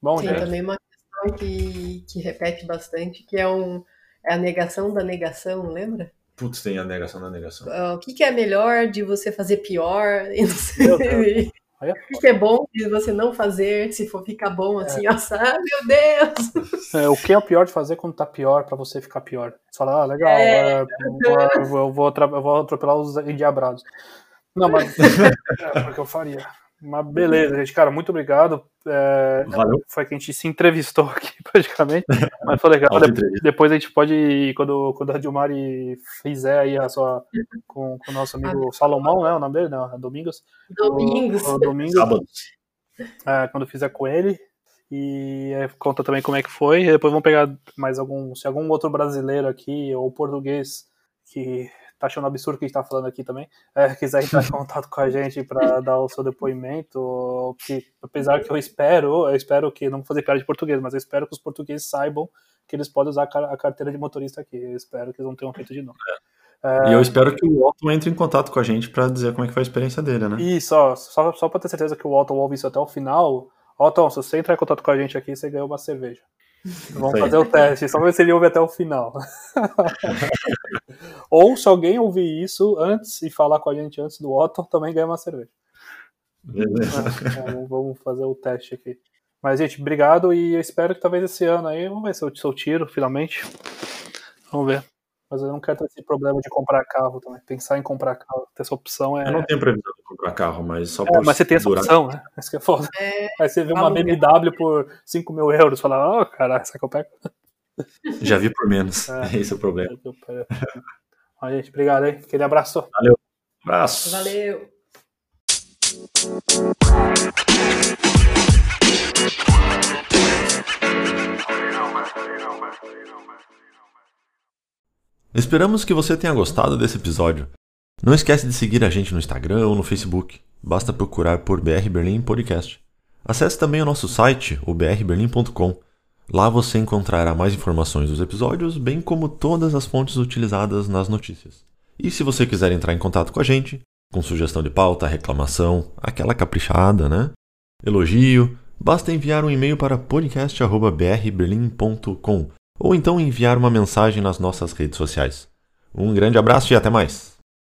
Bom, Tem também uma questão que, que repete bastante, que é, um, é a negação da negação, lembra? Putz, tem a negação da negação. Uh, o que, que, é melhor de você fazer pior? Aí é o que é bom de você não fazer, se for ficar bom assim, é. assar, meu Deus! É, o que é o pior de fazer quando tá pior para você ficar pior? Você fala, ah, legal, é. é eu, vou, eu, vou atropelar os endiabrados. Não, mas é porque eu faria. Mas beleza, gente. Cara, muito obrigado. É, Valeu. Foi que a gente se entrevistou aqui, praticamente. Mas foi legal. depois, depois a gente pode, quando, quando a Dilmari fizer aí a sua. com, com o nosso amigo Salomão, né? O nome dele? Não, é Domingos. Domingos. O, o Domingos. É, quando fizer com ele. E conta também como é que foi. E depois vamos pegar mais algum. Se algum outro brasileiro aqui, ou português, que tá achando absurdo o que a gente tá falando aqui também, é, quiser entrar em contato com a gente para dar o seu depoimento, que apesar que eu espero, eu espero que, não vou fazer piada de português, mas eu espero que os portugueses saibam que eles podem usar a carteira de motorista aqui. Eu espero que eles não tenham feito de novo. É. E eu espero que o Walton entre em contato com a gente para dizer como é que foi a experiência dele, né? Isso, ó, só, só para ter certeza que o Walton ouve isso até o final. Walton, se você entrar em contato com a gente aqui, você ganhou uma cerveja. Vamos fazer o teste, só ver se ele ouve até o final. Ou se alguém ouvir isso antes e falar com a gente antes do Otto, também ganha uma cerveja. Beleza. vamos, vamos fazer o teste aqui. Mas, gente, obrigado e eu espero que talvez esse ano aí, vamos ver se eu, se eu tiro finalmente. Vamos ver. Mas eu não quero ter esse problema de comprar carro também. Pensar em comprar carro, ter essa opção é. Eu não tenho previsão de comprar carro, mas só é, por. Mas você tem essa opção, né? Isso que é foda. É... Aí você vê uma BMW por 5 mil euros e fala, ó, oh, caralho, essa que eu pego. Já vi por menos. É, Esse é o problema. Ó, gente, obrigado aí. Aquele abraço. Valeu. Abraço. Valeu. Esperamos que você tenha gostado desse episódio. Não esquece de seguir a gente no Instagram ou no Facebook. Basta procurar por BR Berlim Podcast. Acesse também o nosso site, o brberlim.com. Lá você encontrará mais informações dos episódios, bem como todas as fontes utilizadas nas notícias. E se você quiser entrar em contato com a gente, com sugestão de pauta, reclamação, aquela caprichada, né? Elogio, basta enviar um e-mail para podcast.brberlim.com ou então enviar uma mensagem nas nossas redes sociais. Um grande abraço e até mais!